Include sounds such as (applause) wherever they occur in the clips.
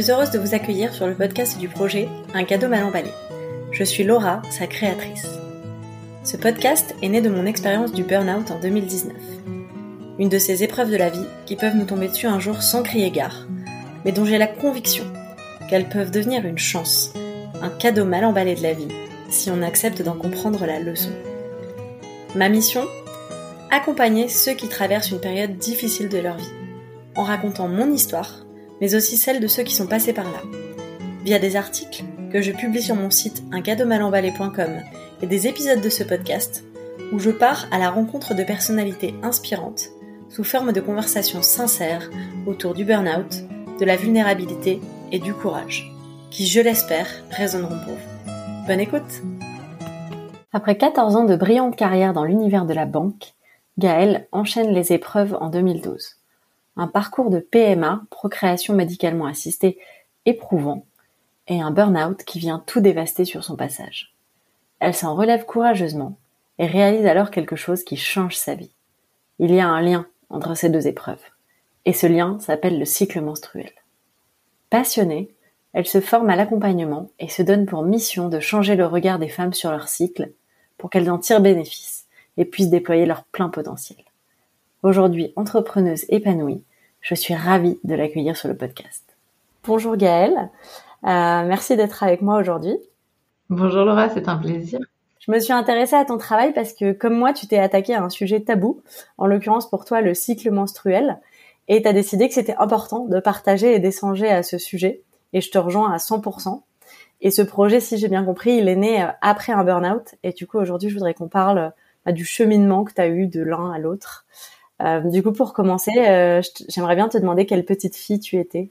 suis heureuse de vous accueillir sur le podcast du projet Un cadeau mal emballé. Je suis Laura, sa créatrice. Ce podcast est né de mon expérience du burn-out en 2019. Une de ces épreuves de la vie qui peuvent nous tomber dessus un jour sans crier gare, mais dont j'ai la conviction qu'elles peuvent devenir une chance, un cadeau mal emballé de la vie, si on accepte d'en comprendre la leçon. Ma mission Accompagner ceux qui traversent une période difficile de leur vie, en racontant mon histoire mais aussi celles de ceux qui sont passés par là. Via des articles que je publie sur mon site uncadeaumalemballé.com et des épisodes de ce podcast où je pars à la rencontre de personnalités inspirantes sous forme de conversations sincères autour du burn-out, de la vulnérabilité et du courage, qui, je l'espère, résonneront pour vous. Bonne écoute Après 14 ans de brillante carrière dans l'univers de la banque, Gaëlle enchaîne les épreuves en 2012 un parcours de PMA, procréation médicalement assistée, éprouvant, et un burn-out qui vient tout dévaster sur son passage. Elle s'en relève courageusement et réalise alors quelque chose qui change sa vie. Il y a un lien entre ces deux épreuves, et ce lien s'appelle le cycle menstruel. Passionnée, elle se forme à l'accompagnement et se donne pour mission de changer le regard des femmes sur leur cycle pour qu'elles en tirent bénéfice et puissent déployer leur plein potentiel. Aujourd'hui entrepreneuse épanouie, je suis ravie de l'accueillir sur le podcast. Bonjour Gaëlle, euh, merci d'être avec moi aujourd'hui. Bonjour Laura, c'est un plaisir. Je me suis intéressée à ton travail parce que comme moi, tu t'es attaqué à un sujet tabou, en l'occurrence pour toi le cycle menstruel, et tu as décidé que c'était important de partager et d'échanger à ce sujet, et je te rejoins à 100%. Et ce projet, si j'ai bien compris, il est né euh, après un burn-out, et du coup aujourd'hui, je voudrais qu'on parle bah, du cheminement que tu as eu de l'un à l'autre. Euh, du coup, pour commencer, euh, j'aimerais bien te demander quelle petite fille tu étais.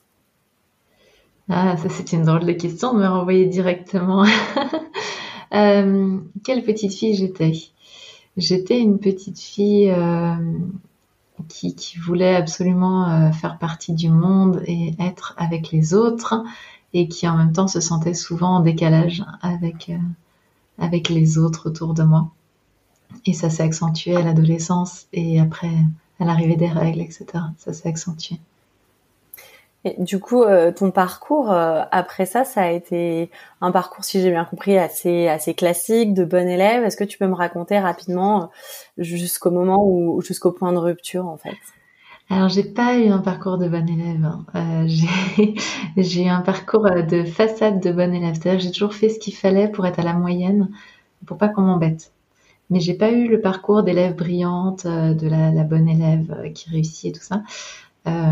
Ah, ça c'est une drôle de question de me renvoyer directement. (laughs) euh, quelle petite fille j'étais? J'étais une petite fille qui, voulait absolument faire partie du monde et être avec les autres et qui en même temps se sentait souvent en décalage avec les autres autour de moi. Et ça s'est accentué à l'adolescence et après à l'arrivée des règles, etc. Ça s'est accentué. Et du coup, euh, ton parcours euh, après ça, ça a été un parcours, si j'ai bien compris, assez assez classique, de bon élève. Est-ce que tu peux me raconter rapidement euh, jusqu'au moment où, jusqu'au point de rupture, en fait? Alors, j'ai pas eu un parcours de bon élève. Hein. j'ai (laughs) j'ai eu un parcours de façade de bon élève. C'est-à-dire que j'ai toujours fait ce qu'il fallait pour être à la moyenne, pour pas qu'on m'embête mais j'ai pas eu le parcours d'élève brillante, euh, de la, la, bonne élève euh, qui réussit et tout ça. Euh,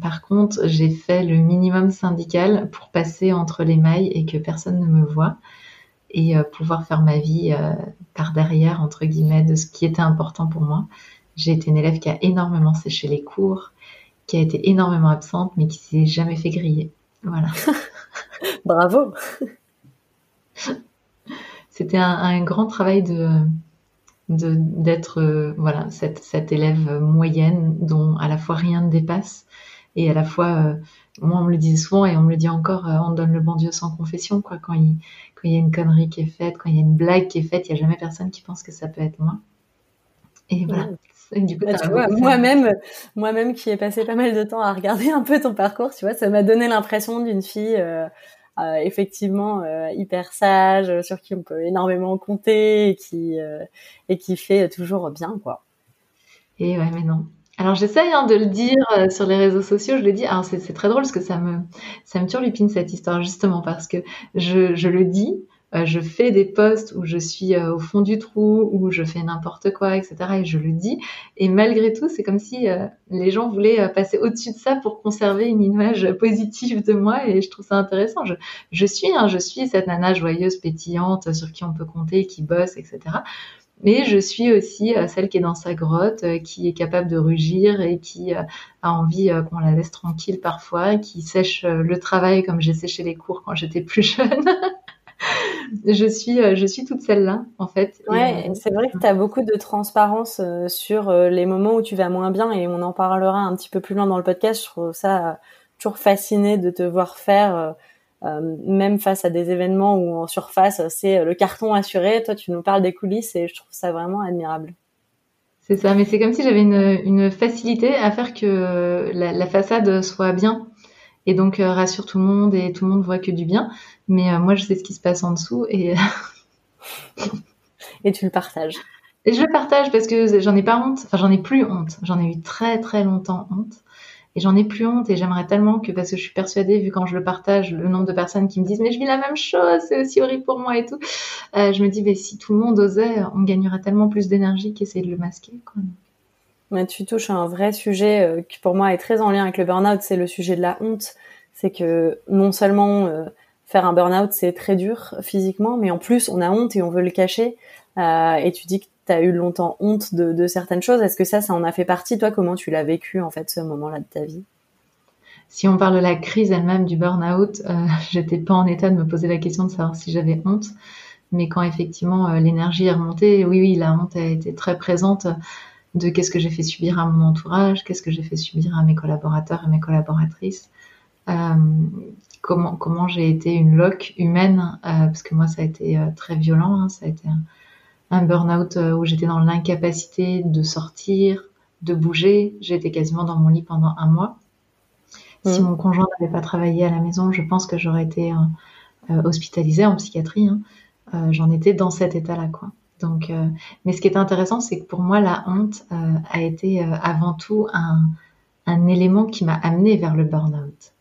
par contre, j'ai fait le minimum syndical pour passer entre les mailles et que personne ne me voit et pouvoir faire ma vie par derrière, entre guillemets, de ce qui était important pour moi. J'ai été une élève qui a énormément séché les cours, qui a été énormément absente, mais qui s'est jamais fait griller. Voilà. (laughs) Bravo (laughs) c'était un, un, grand travail de d'être euh, voilà cette, cette élève moyenne dont à la fois rien ne dépasse et à la fois euh, moi on me le disait souvent et on me le dit encore euh, on donne le bon Dieu sans confession quoi. Quand il quand il y a une connerie qui est faite quand il y a une blague qui est faite il y a jamais personne qui pense que ça peut être moi. Et voilà. Du coup, bah, moi-même, moi-même qui ai passé pas mal de temps à regarder un peu ton parcours, tu vois, ça m'a donné l'impression d'une fille euh, effectivement euh, hyper sage, euh, sur qui on peut énormément compter et qui et qui fait toujours bien quoi. Et ouais, mais non. Alors j'essaye hein, de le dire sur les réseaux sociaux, je le dis. Alors c'est très drôle parce que ça me ça me turlupine cette histoire justement parce que je, je le dis, euh, je fais des posts où je suis euh, au fond du trou, où je fais n'importe quoi, etc. Et je le dis. Et malgré tout, c'est comme si euh, les gens voulaient passer au-dessus de ça pour conserver une image positive de moi. Et je trouve ça intéressant. Je, je suis, hein, je suis cette nana joyeuse, pétillante, sur qui on peut compter, qui bosse, etc. Mais je suis aussi celle qui est dans sa grotte, qui est capable de rugir et qui a envie qu'on la laisse tranquille parfois, qui sèche le travail comme j'ai séché les cours quand j'étais plus jeune. (laughs) je suis, euh, je suis toute celle-là, en fait. Ouais, euh, c'est vrai que tu as beaucoup de transparence euh, sur les moments où tu vas moins bien et on en parlera un petit peu plus loin dans le podcast. Je trouve ça toujours fasciné de te voir faire, même face à des événements où en surface, c'est le carton assuré. Toi, tu nous parles des coulisses et je trouve ça vraiment admirable. C'est ça, mais c'est comme si j'avais une, une, facilité à faire que la, la façade soit bien Et donc, rassure tout le monde et tout le monde voit que du bien. Mais moi, je sais ce qui se passe en dessous et. et tu le partages. (laughs) Et je le partage parce que j'en ai pas honte. Enfin, j'en ai plus honte. J'en ai eu très, très longtemps honte. Et j'en ai plus honte et j'aimerais tellement que, parce que je suis persuadée, vu quand je le partage, le nombre de personnes qui me disent, mais je vis la même chose, c'est aussi horrible pour moi et tout. Euh, je me dis, mais si tout le monde osait, on gagnerait tellement plus d'énergie qu'essayer de le masquer. Quoi. Mais tu touches à un vrai sujet euh, qui pour moi est très en lien avec le burn-out, c'est le sujet de la honte. C'est que non seulement euh, faire un burn-out, c'est très dur physiquement, mais en plus on a honte et on veut le cacher. Euh, et tu dis que tu as eu longtemps honte de, certaines choses. Est-ce que ça, ça en a fait partie? Toi, comment tu l'as vécu en fait ce moment-là de ta vie? Si on parle de la crise elle-même du burn-out, euh, (laughs) j'étais pas en état de me poser la question de savoir si j'avais honte. Mais quand effectivement l'énergie est remontée, oui, oui, la honte a été très présente de qu'est-ce que j'ai fait subir à mon entourage, qu'est-ce que j'ai fait subir à mes collaborateurs et mes collaboratrices, euh, comment comment j'ai été une loque humaine, euh, parce que moi ça a été euh, très violent, hein, ça a été un, un burn-out euh, où j'étais dans l'incapacité de sortir, de bouger. J'étais quasiment dans mon lit pendant un mois. Si mmh. mon conjoint n'avait pas travaillé à la maison, je pense que j'aurais été euh, euh hospitalisée en psychiatrie. Hein. Euh, J'en étais dans cet état-là, quoi. Donc, euh, mais ce qui est intéressant, c'est que pour moi, la honte euh, a été avant tout un, élément qui m'a amené vers le burn-out.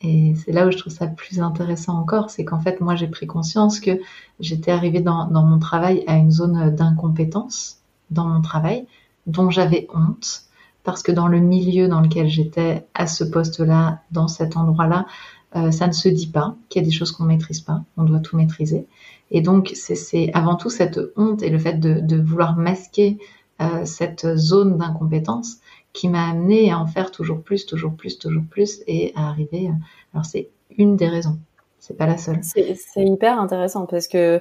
Et c'est là où je trouve ça plus intéressant encore, c'est qu'en fait, moi, j'ai pris conscience que j'étais arrivée dans, mon travail à une zone d'incompétence dans mon travail, dont j'avais honte, parce que dans le milieu dans lequel j'étais, à ce poste-là, dans cet endroit-là, euh, ça ne se dit pas qu'il y a des choses qu'on ne maîtrise pas, on doit tout maîtriser. Et donc, c'est avant tout cette honte et le fait de, de vouloir masquer euh, cette zone d'incompétence qui m'a amené à en faire toujours plus, toujours plus, toujours plus et à arriver. Alors c'est une des raisons. C'est pas la seule. C'est hyper intéressant parce que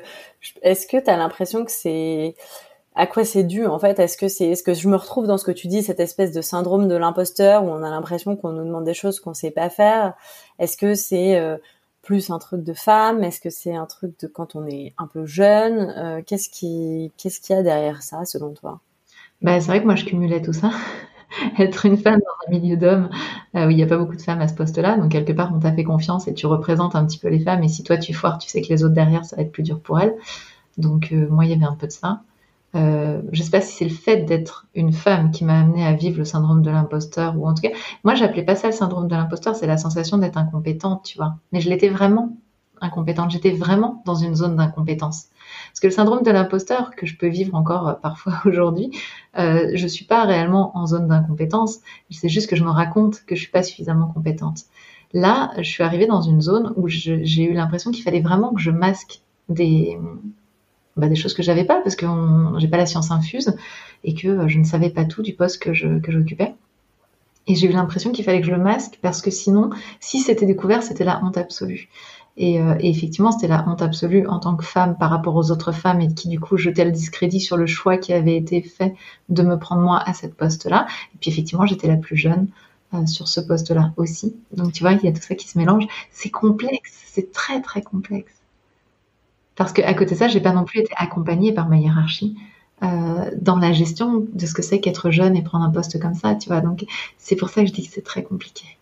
est-ce que tu as l'impression que c'est à quoi c'est dû en fait Est-ce que c'est est-ce que je me retrouve dans ce que tu dis cette espèce de syndrome de l'imposteur où on a l'impression qu'on nous demande des choses qu'on sait pas faire? Est-ce que c'est euh, plus un truc de femme? Est-ce que c'est un truc de quand on est un peu jeune? Euh, Qu'est-ce qui qu'est-ce qu'il y a derrière ça selon toi? Bah c'est vrai que moi je cumulais tout ça. (laughs) être une femme dans un milieu d'hommes euh, où il n'y a pas beaucoup de femmes à ce poste-là. Donc, quelque part, on t'a fait confiance et tu représentes un petit peu les femmes. Et si toi, tu foires, tu sais que les autres derrière, ça va être plus dur pour elles. Donc, euh, moi, il y avait un peu de ça. Euh, je sais pas si c'est le fait d'être une femme qui m'a amené à vivre le syndrome de l'imposteur ou en tout cas, moi, j'appelais pas ça le syndrome de l'imposteur, c'est la sensation d'être incompétente, tu vois. Mais je l'étais vraiment incompétente. J'étais vraiment dans une zone d'incompétence. Parce que le syndrome de l'imposteur que je peux vivre encore euh, parfois (laughs) aujourd'hui, euh, je suis pas réellement en zone d'incompétence. C'est juste que je me raconte que je suis pas suffisamment compétente. Là, je suis arrivée dans une zone où j'ai eu l'impression qu'il fallait vraiment que je masque des, bah, des choses que j'avais pas parce que j'ai pas la science infuse et que euh, je ne savais pas tout du poste que je j'occupais. Et j'ai eu l'impression qu'il fallait que je le masque parce que sinon, si c'était découvert, c'était la honte absolue. Et, euh, effectivement, c'était la honte absolue en tant que femme par rapport aux autres femmes et qui du coup jetait le discrédit sur le choix qui avait été fait de me prendre moi à cette poste-là. Et puis effectivement, j'étais la plus jeune euh, sur ce poste-là aussi. Donc tu vois, il y a tout ça qui se mélange. C'est complexe, c'est très très complexe. Parce qu'à côté de ça, j'ai pas non plus été accompagnée par ma hiérarchie. Euh, dans la gestion de ce que c'est qu'être jeune et prendre un poste comme ça, tu vois. Donc, c'est pour ça que je dis que c'est très compliqué.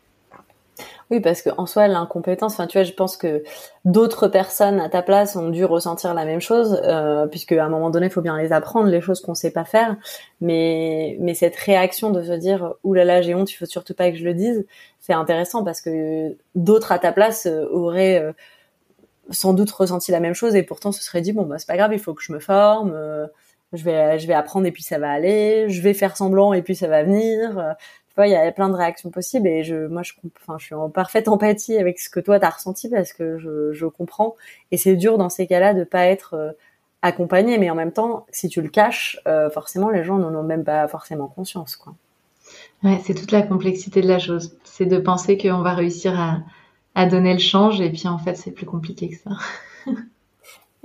Oui, parce que en soi, l'incompétence, enfin, tu vois, je pense que d'autres personnes à ta place ont dû ressentir la même chose, euh, puisque à un moment donné, il faut bien les apprendre, les choses qu'on sait pas faire. Mais, mais cette réaction de se dire, oulala, j'ai honte, il faut surtout pas que je le dise, c'est intéressant parce que d'autres à ta place euh, auraient euh, sans doute ressenti la même chose et pourtant se seraient dit, bon, bah, c'est pas grave, il faut que je me forme, euh, je vais, je vais apprendre et puis ça va aller, je vais faire semblant et puis ça va venir il y a plein de réactions possibles et je, moi, je, enfin, je suis en parfaite empathie avec ce que toi t'as ressenti parce que je, je comprends. Et c'est dur dans ces cas-là de pas être euh, accompagné, mais en même temps, si tu le caches, euh, forcément, les gens n'en ont même pas forcément conscience, quoi. Ouais, c'est toute la complexité de la chose. C'est de penser qu'on va réussir à, à donner le change et puis en fait, c'est plus compliqué que ça. (laughs)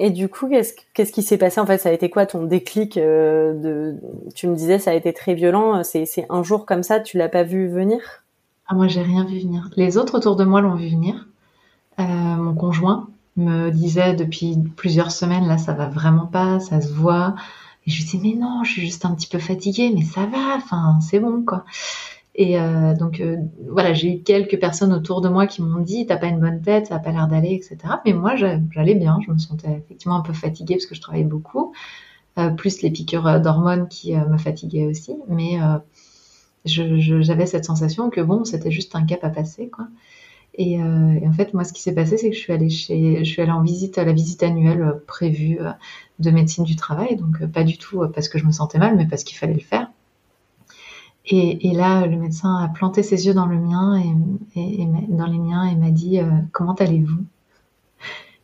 Et du coup, qu'est-ce, qu'est-ce qui s'est passé? En fait Ça a été quoi ton déclic euh, de Tu me disais ça a été très violent. C'est, c'est un jour comme ça, tu l'as pas vu venir? Ah moi j'ai rien vu venir. Les autres autour de moi l'ont vu venir. Euh, mon conjoint me disait depuis plusieurs semaines là ça va vraiment pas, ça se voit. Et je lui disais mais non, je suis juste un petit peu fatiguée, mais ça va, enfin c'est bon quoi. Et euh, donc euh, voilà, j'ai eu quelques personnes autour de moi qui m'ont dit t'as pas une bonne tête, ça a pas l'air d'aller, etc. Mais moi j'allais bien, je me sentais effectivement un peu fatiguée parce que je travaillais beaucoup, euh, plus les piqûres d'hormones qui me fatiguaient aussi. Mais j'avais cette sensation que bon, c'était juste un cap à passer, quoi. Et, et en fait, moi, ce qui s'est passé, c'est que je suis allée chez, je suis allée en visite à la visite annuelle prévue de médecine du travail, donc pas du tout parce que je me sentais mal, mais parce qu'il fallait le faire. Et, là, le médecin a planté ses yeux dans le mien et, dans les miens et m'a dit euh, comment allez-vous?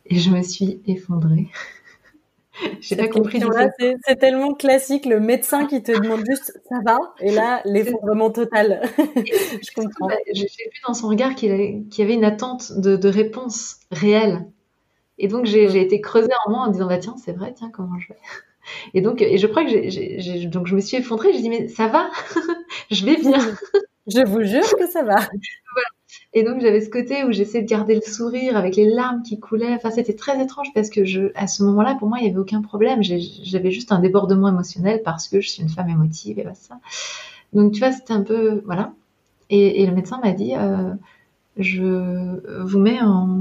Et je me suis effondrée. (laughs) J'ai pas compris. C'est tellement classique, le médecin qui te demande juste ça va, et là l'effondrement total. (laughs) je comprends. J'ai vu dans son regard qu'il y avait une attente de, réponse réelle. Et donc j'ai été creusée en moi en disant bah tiens c'est vrai tiens comment je vais. Et donc, et je crois que j'ai, donc je me suis effondrée. J'ai dit mais ça va, (laughs) je vais bien. (laughs) Je vous jure que ça va. (laughs) voilà. Et donc j'avais ce côté où j'essayais de garder le sourire avec les larmes qui coulaient. Enfin, c'était très étrange parce que je, à ce moment-là, pour moi, il n'y avait aucun problème. J'avais juste un débordement émotionnel parce que je suis une femme émotive et voilà ça. Donc tu vois, c'était un peu voilà. Et, et le médecin m'a dit, euh, je vous mets en,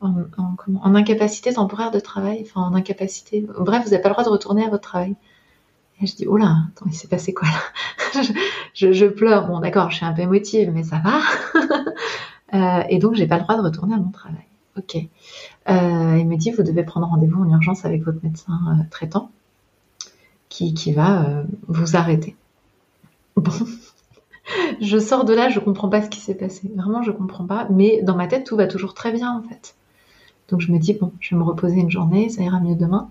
en, incapacité temporaire de travail, enfin en incapacité. Bref, vous n'avez pas le droit de retourner à votre travail. Et je dis, oh là, attends, il s'est passé quoi là (laughs) je, pleure. Bon, d'accord, je suis un peu émotive, mais ça va. (laughs) Euh, et donc, j'ai pas le droit de retourner à mon travail. Ok. Euh, il me dit, vous devez prendre rendez-vous en urgence avec votre médecin euh, traitant, qui, qui va vous arrêter. Bon. (laughs) je sors de là, je comprends pas ce qui s'est passé. Vraiment, je comprends pas. Mais dans ma tête, tout va toujours très bien, en fait. Donc je me dis, bon, je vais me reposer une journée, ça ira mieux demain.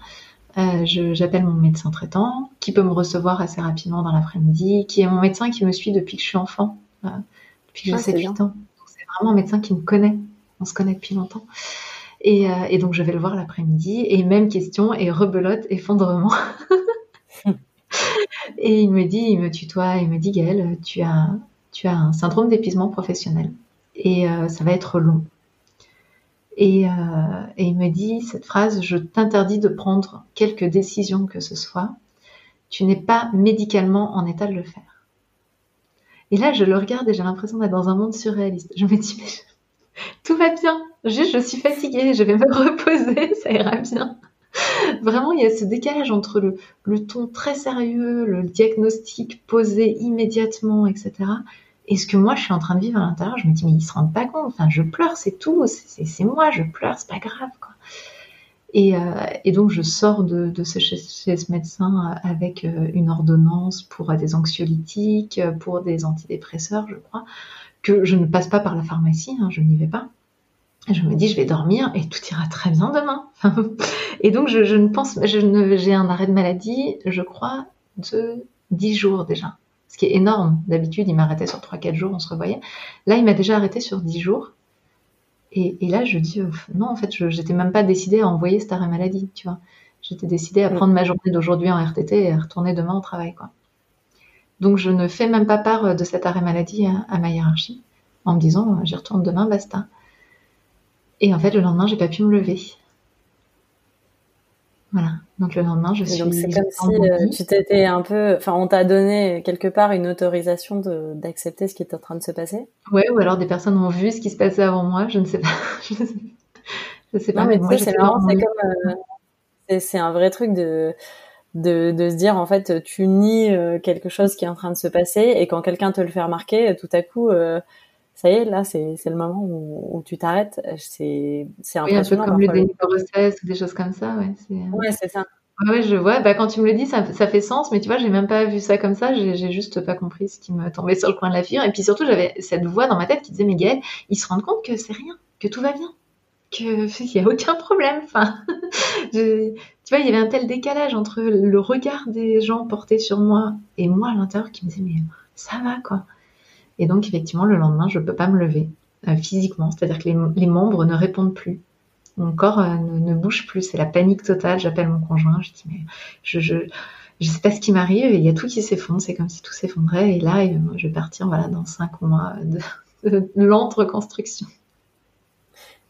Euh, j'appelle mon médecin traitant, qui peut me recevoir assez rapidement dans l'après-midi, qui est mon médecin qui me suit depuis que je suis enfant, euh, depuis que j'ai 7-8 ah, ans. C'est vraiment un médecin qui me connaît, on se connaît depuis longtemps. Et, euh, et donc je vais le voir l'après-midi, et même question, et rebelote, effondrement. (laughs) et il me dit, il me tutoie, il me dit, Gaëlle, tu as, tu as un syndrome d'épuisement professionnel, et ça va être long. Euh, et, il me dit cette phrase, je t'interdis de prendre quelque décision que ce soit. Tu n'es pas médicalement en état de le faire. Et là, je le regarde et j'ai l'impression d'être dans un monde surréaliste. Je me dis, mais (laughs) tout va bien. Juste, je suis fatiguée, je vais me reposer, (laughs) ça ira bien. Vraiment, il y a ce décalage entre le, le ton très sérieux, le diagnostic posé immédiatement, etc., et ce que moi je suis en train de vivre à l'intérieur, je me dis mais ils se rendent pas compte. Enfin, je pleure, c'est tout, c'est moi, je pleure, c'est pas grave quoi. Et, euh, donc je sors de, chez, ce médecin avec euh, une ordonnance pour des anxiolytiques, pour des antidépresseurs, je crois, que je ne passe pas par la pharmacie, hein, je n'y vais pas. Je me dis je vais dormir et tout ira très bien demain. (laughs) et donc je, ne pense, ne, j'ai un arrêt de maladie, je crois, de 10 jours déjà ce qui est énorme. D'habitude, il m'arrêtait sur 3-4 jours, on se revoyait. Là, il m'a déjà arrêté sur 10 jours. Et, là, je dis, euh, non, en fait, je n'étais même pas décidée à envoyer cet arrêt maladie, tu vois. J'étais décidée à prendre ma journée d'aujourd'hui en RTT et à retourner demain au travail, quoi. Donc, je ne fais même pas part euh, de cet arrêt maladie à, ma hiérarchie, en me disant, euh, j'y retourne demain, basta. Et en fait, le lendemain, j'ai pas pu me lever. Voilà. Donc le lendemain, je suis. Donc c'est comme si euh, tu t'étais un peu, enfin, on t'a donné quelque part une autorisation d'accepter ce qui est en train de se passer? Ouais, ou alors des personnes ont vu ce qui se passait avant moi. Je ne sais pas. (laughs) je sais, pas. Non, mais, c'est marrant. C'est comme, euh, c'est un vrai truc de. De, de, se dire en fait tu nies euh, quelque chose qui est en train de se passer et quand quelqu'un te le fait remarquer tout à coup ça y est, là, c'est le moment où, tu t'arrêtes. C'est impressionnant. un peu comme le déni de grossesse ou des choses comme ça. Ouais, c'est euh. ouais, ça. Ouais, je vois. Bah, quand tu me le dis, ça, ça fait sens, mais tu vois, j'ai même pas vu ça comme ça. J'ai juste pas compris ce qui me tombait sur le coin de la figure. Et puis surtout, j'avais cette voix dans ma tête qui disait, Miguel, ils se rendent compte que c'est rien, que tout va bien, qu'il (laughs) y a aucun problème. Enfin, (laughs) tu vois, il y avait un tel décalage entre le regard des gens portés sur moi et moi à l'intérieur qui me disait, mais ça va, quoi. Et donc, effectivement, le lendemain, je ne peux pas me lever euh, physiquement, c'est-à-dire que les, membres ne répondent plus. Mon corps euh, ne, bouge plus, c'est la panique totale. J'appelle mon conjoint, je dis, mais je, je, je sais pas ce qui m'arrive, il y a tout qui s'effondre, c'est comme si tout s'effondrait. Et là, je vais partir voilà, dans cinq mois de, lente reconstruction.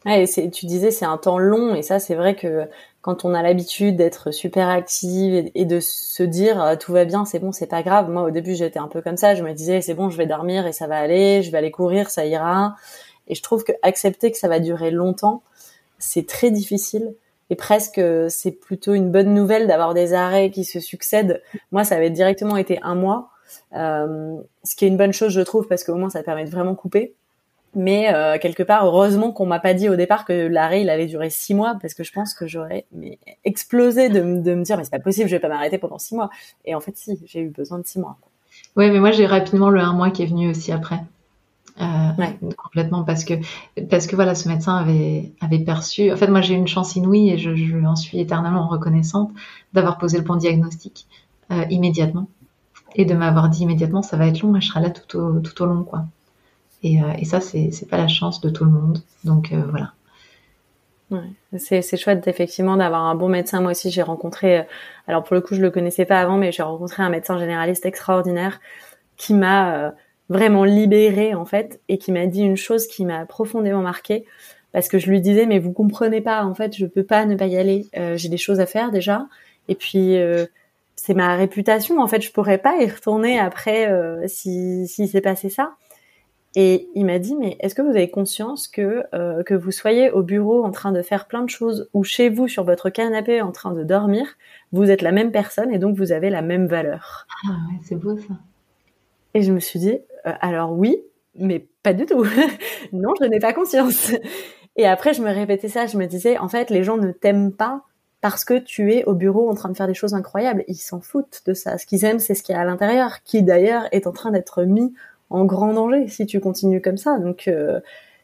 Tu disais c'est un temps long et ça c'est vrai que quand on a l'habitude d'être super active et, de se dire euh, tout va bien, c'est bon, c'est pas grave. Moi, au début, j'étais un peu comme ça. Je me disais c'est bon, je vais dormir et ça va aller. Je vais aller courir, ça ira. Et je trouve que accepter que ça va durer longtemps, c'est très difficile. Et presque, c'est plutôt une bonne nouvelle d'avoir des arrêts qui se succèdent. Moi, ça avait directement été un mois, euh, ce qui est une bonne chose, je trouve, parce qu'au moins, ça permet de vraiment couper. Mais euh, quelque part, heureusement qu'on m'a pas dit au départ que l'arrêt il allait durer six mois, parce que je pense que j'aurais mais explosé de, de, me dire mais c'est pas possible, je vais pas m'arrêter pendant six mois. Et en fait, si, j'ai eu besoin de six mois. Oui, mais moi j'ai rapidement le un mois qui est venu aussi après. Euh, ouais. complètement parce que parce que voilà ce médecin avait avait perçu en fait moi j'ai eu une chance inouïe et je, je en suis éternellement reconnaissante d'avoir posé le bon diagnostic euh, immédiatement et de m'avoir dit immédiatement ça va être long et je serai là tout au tout au long quoi et, euh, et ça, c'est pas la chance de tout le monde. Donc euh, voilà. Ouais, c'est chouette effectivement d'avoir un bon médecin. Moi aussi, j'ai rencontré, euh, alors pour le coup, je le connaissais pas avant, mais j'ai rencontré un médecin généraliste extraordinaire qui m'a vraiment libérée en fait et qui m'a dit une chose qui m'a profondément marquée parce que je lui disais mais vous comprenez pas en fait, je peux pas ne pas y aller. j'ai des choses à faire déjà et puis c'est ma réputation en fait, je pourrais pas y retourner après si si s'est passé ça. Et il m'a dit, mais est-ce que vous avez conscience que euh, que vous soyez au bureau en train de faire plein de choses ou chez vous sur votre canapé en train de dormir, vous êtes la même personne et donc vous avez la même valeur? Ah ouais, c'est beau ça. Et je me suis dit, euh, alors oui, mais pas du tout. (laughs) non, je n'ai pas conscience. Et après, je me répétais ça, je me disais, en fait, les gens ne t'aiment pas parce que tu es au bureau en train de faire des choses incroyables. Ils s'en foutent de ça. Ce qu'ils aiment, c'est ce qu'il y a à l'intérieur, qui d'ailleurs est en train d'être mis en grand danger si tu continues comme ça. Donc, euh,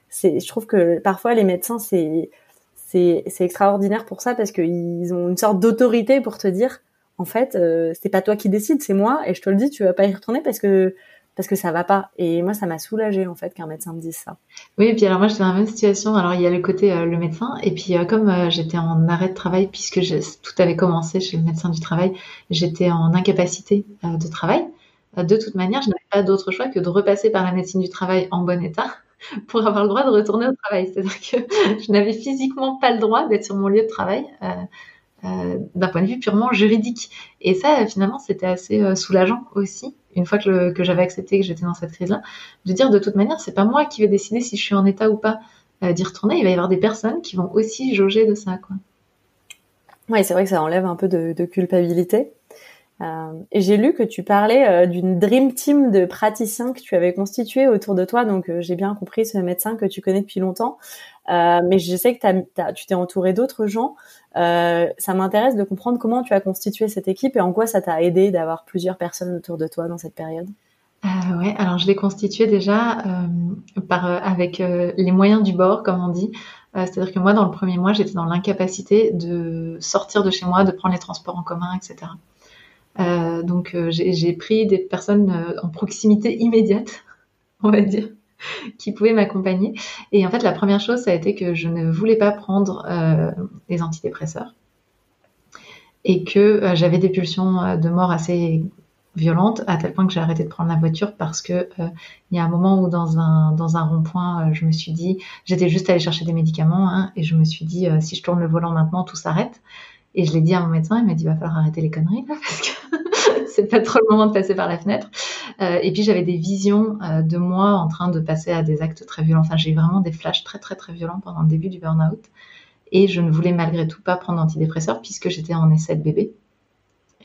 c'est, je trouve que parfois les médecins, c'est, c'est, c'est extraordinaire pour ça parce qu'ils ont une sorte d'autorité pour te dire, en fait, euh, c'est pas toi qui décides, c'est moi, et je te le dis, tu vas pas y retourner parce que parce que ça va pas. Et moi, ça m'a soulagé en fait qu'un médecin me dise ça. Oui, et puis alors moi, j'étais dans la même situation. Alors il y a le côté euh, le médecin, et puis comme j'étais en arrêt de travail puisque tout avait commencé chez le médecin du travail, j'étais en incapacité de travail. Euh, de toute manière, je n'avais pas d'autre choix que de repasser par la médecine du travail en bon état (laughs) pour avoir le droit de retourner au travail. C'est-à-dire que (laughs) je n'avais physiquement pas le droit d'être sur mon lieu de travail euh, euh, d'un point de vue purement juridique. Et ça, finalement, c'était assez soulageant aussi, une fois que, j'avais accepté que j'étais dans cette crise-là, de dire de toute manière, c'est pas moi qui vais décider si je suis en état ou pas d'y retourner. Il va y avoir des personnes qui vont aussi jauger de ça. Quoi. Oui, c'est vrai que ça enlève un peu de culpabilité. Euh, et j'ai lu que tu parlais euh, d'une dream team de praticiens que tu avais constitué autour de toi. Donc euh, j'ai bien compris ce médecin que tu connais depuis longtemps. mais je sais que tu t'es entouré d'autres gens. ça m'intéresse de comprendre comment tu as constitué cette équipe et en quoi ça t'a aidé d'avoir plusieurs personnes autour de toi dans cette période. Euh, ouais, alors je l'ai constitué déjà avec les moyens du bord, comme on dit. C'est-à-dire que moi, dans le premier mois, j'étais dans l'incapacité de sortir de chez moi, de prendre les transports en commun, etc. Euh, donc euh, j'ai pris des personnes euh, en proximité immédiate, (laughs) on va dire, qui pouvaient m'accompagner. Et en fait, la première chose, ça a été que je ne voulais pas prendre des antidépresseurs et que j'avais des pulsions de mort assez violentes à tel point que j'ai arrêté de prendre la voiture parce que il y a un moment où dans un dans un rond-point je me suis dit j'étais juste allée chercher des médicaments hein, et je me suis dit si je tourne le volant maintenant tout s'arrête et je l'ai dit à mon médecin il m'a dit il va falloir arrêter les conneries là parce que (laughs) c'est pas trop le moment de passer par la fenêtre. Euh, et puis j'avais des visions euh, de moi en train de passer à des actes très violents. Enfin, j'ai eu vraiment des flashs très très très violents pendant le début du burn-out. Et je ne voulais malgré tout pas prendre d'antidépresseurs puisque j'étais en essai de bébé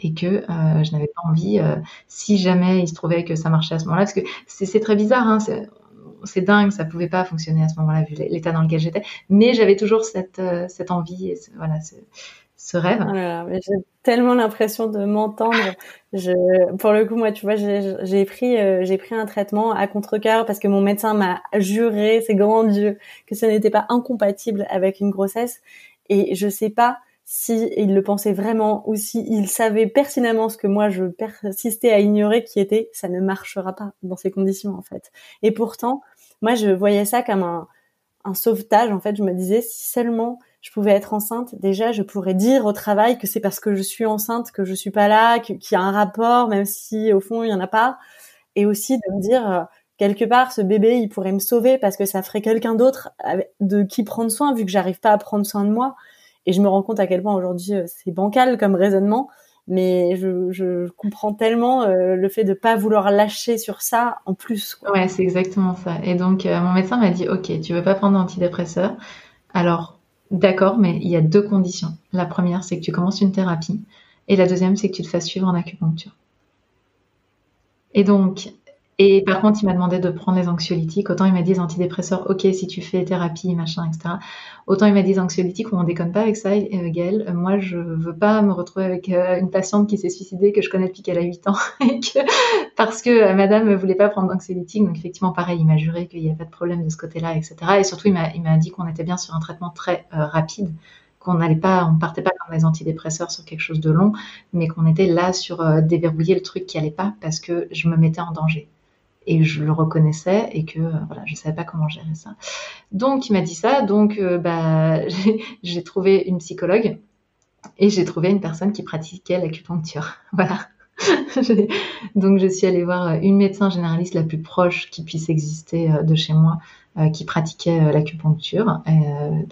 et que euh, je n'avais pas envie, si jamais il se trouvait que ça marchait à ce moment-là, parce que c'est très bizarre, hein, c'est dingue, ça pouvait pas fonctionner à ce moment-là vu l'état dans lequel j'étais, mais j'avais toujours cette, envie voilà, ce rêve. J'ai tellement l'impression de m'entendre. Je, pour le coup, moi, tu vois, j'ai pris, euh, j'ai pris un traitement à contre-cœur parce que mon médecin m'a juré, c'est grand Dieu, que ce n'était pas incompatible avec une grossesse. Et je sais pas si il le pensait vraiment ou si il savait pertinemment ce que moi je persistais à ignorer, qui était, ça ne marchera pas dans ces conditions en fait. Et pourtant, moi, je voyais ça comme un sauvetage. En fait, je me disais si seulement je pouvais être enceinte, déjà je pourrais dire au travail que c'est parce que je suis enceinte que je suis pas là, qu'il y a un rapport, même si au fond il y en a pas, et aussi de me dire euh, quelque part ce bébé il pourrait me sauver parce que ça ferait quelqu'un d'autre de qui prendre soin vu que j'arrive pas à prendre soin de moi. Et je me rends compte à quel point aujourd'hui c'est bancal comme raisonnement, mais je, comprends tellement le fait de pas vouloir lâcher sur ça en plus. Ouais, c'est exactement ça. Et donc mon médecin m'a dit, ok, tu veux pas prendre d'antidépresseur, alors d'accord, mais il y a deux conditions. La première, c'est que tu commences une thérapie, et la deuxième, c'est que tu te fasses suivre en acupuncture. Et donc, et par contre, il m'a demandé de prendre les anxiolytiques. Autant il m'a dit les antidépresseurs, ok, si tu fais thérapie, machin, etc. Autant il m'a dit anxiolytiques, on déconne pas avec ça, euh, Gaëlle. Moi, je veux pas me retrouver avec euh, une patiente qui s'est suicidée, que je connais depuis qu'elle a 8 ans, (laughs) parce que euh, madame voulait pas prendre d'anxiolytiques. Donc, effectivement, pareil, il m'a juré qu'il n'y avait pas de problème de ce côté-là, etc. Et surtout, il m'a dit qu'on était bien sur un traitement très rapide qu'on n'allait pas, on partait pas comme les antidépresseurs sur quelque chose de long, mais qu'on était là sur déverrouiller le truc qui allait pas parce que je me mettais en danger et je le reconnaissais et que euh, voilà, je savais pas comment gérer ça. Donc il m'a dit ça, donc euh, bah (laughs) j'ai trouvé une psychologue et j'ai trouvé une personne qui pratiquait l'acupuncture. (laughs) Voilà. (laughs) donc je suis allée voir une médecin généraliste la plus proche qui puisse exister euh, de chez moi qui pratiquait l'acupuncture.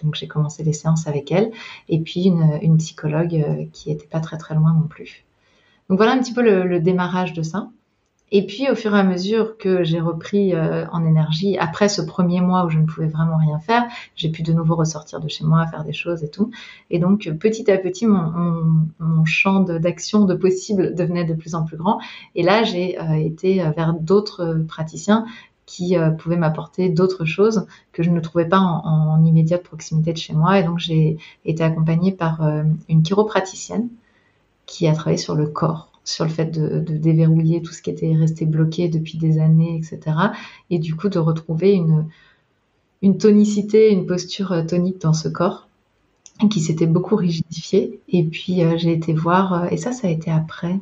donc j'ai commencé les séances avec elle et puis une, psychologue qui était pas très très loin non plus. Donc voilà un petit peu le démarrage de ça. Et puis, au fur et à mesure que j'ai repris euh, en énergie, après ce premier mois où je ne pouvais vraiment rien faire, j'ai pu de nouveau ressortir de chez moi, faire des choses et tout. Et donc, petit à petit, mon, champ d'action, de, possible, devenait de plus en plus grand. Et là, j'ai euh, été euh, vers d'autres praticiens qui pouvaient m'apporter d'autres choses que je ne trouvais pas en, en, immédiate proximité de chez moi. Et donc, j'ai été accompagnée par une chiropraticienne qui a travaillé sur le corps sur le fait de, déverrouiller tout ce qui était resté bloqué depuis des années, etc. Et du coup de retrouver une, tonicité, une posture euh, tonique dans ce corps qui s'était beaucoup rigidifié. Et puis euh, j'ai été voir, euh, et ça, ça a été après.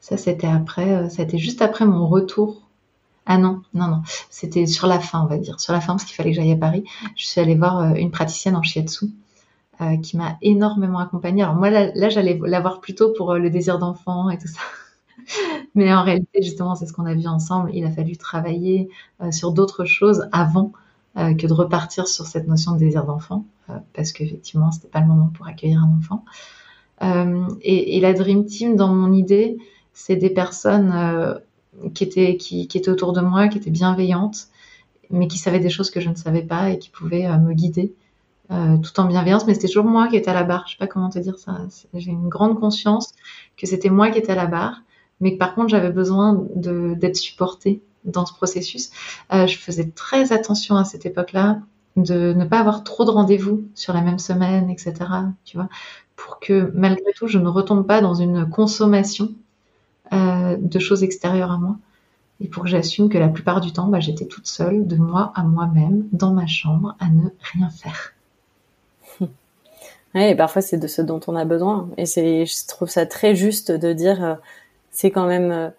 Ça, c'était après, ça a été juste après mon retour. Ah non, non, non, c'était sur la fin, on va dire, sur la fin parce qu'il fallait que j'aille à Paris. Je suis allée voir une praticienne en shiatsu euh, qui m'a énormément accompagnée. Alors moi, là, j'allais la voir plutôt pour euh, le désir d'enfant et tout ça. (laughs) Mais en réalité, justement, c'est ce qu'on a vu ensemble. Il a fallu travailler euh, sur d'autres choses avant que de repartir sur cette notion de désir d'enfant, parce qu'effectivement, c'était pas le moment pour accueillir un enfant. Et, la Dream Team, dans mon idée, c'est des personnes qui, étaient, qui étaient autour de moi, qui étaient bienveillantes, mais qui savaient des choses que je ne savais pas et qui pouvaient me guider euh, tout en bienveillance, mais c'était toujours moi qui étais à la barre. Je sais pas comment te dire ça. J'ai une grande conscience que c'était moi qui étais à la barre, mais que par contre j'avais besoin d'être supportée dans ce processus. Euh, je faisais très attention à cette époque-là de ne pas avoir trop de rendez-vous sur la même semaine, etc. Tu vois, pour que malgré tout je ne retombe pas dans une consommation euh, de choses extérieures à moi et pour que j'assume que la plupart du temps, bah, j'étais toute seule, de moi à moi-même, dans ma chambre, à ne rien faire. Ouais, et parfois c'est de ce dont on a besoin. Et c'est, je trouve ça très juste de dire, euh, c'est quand même, euh,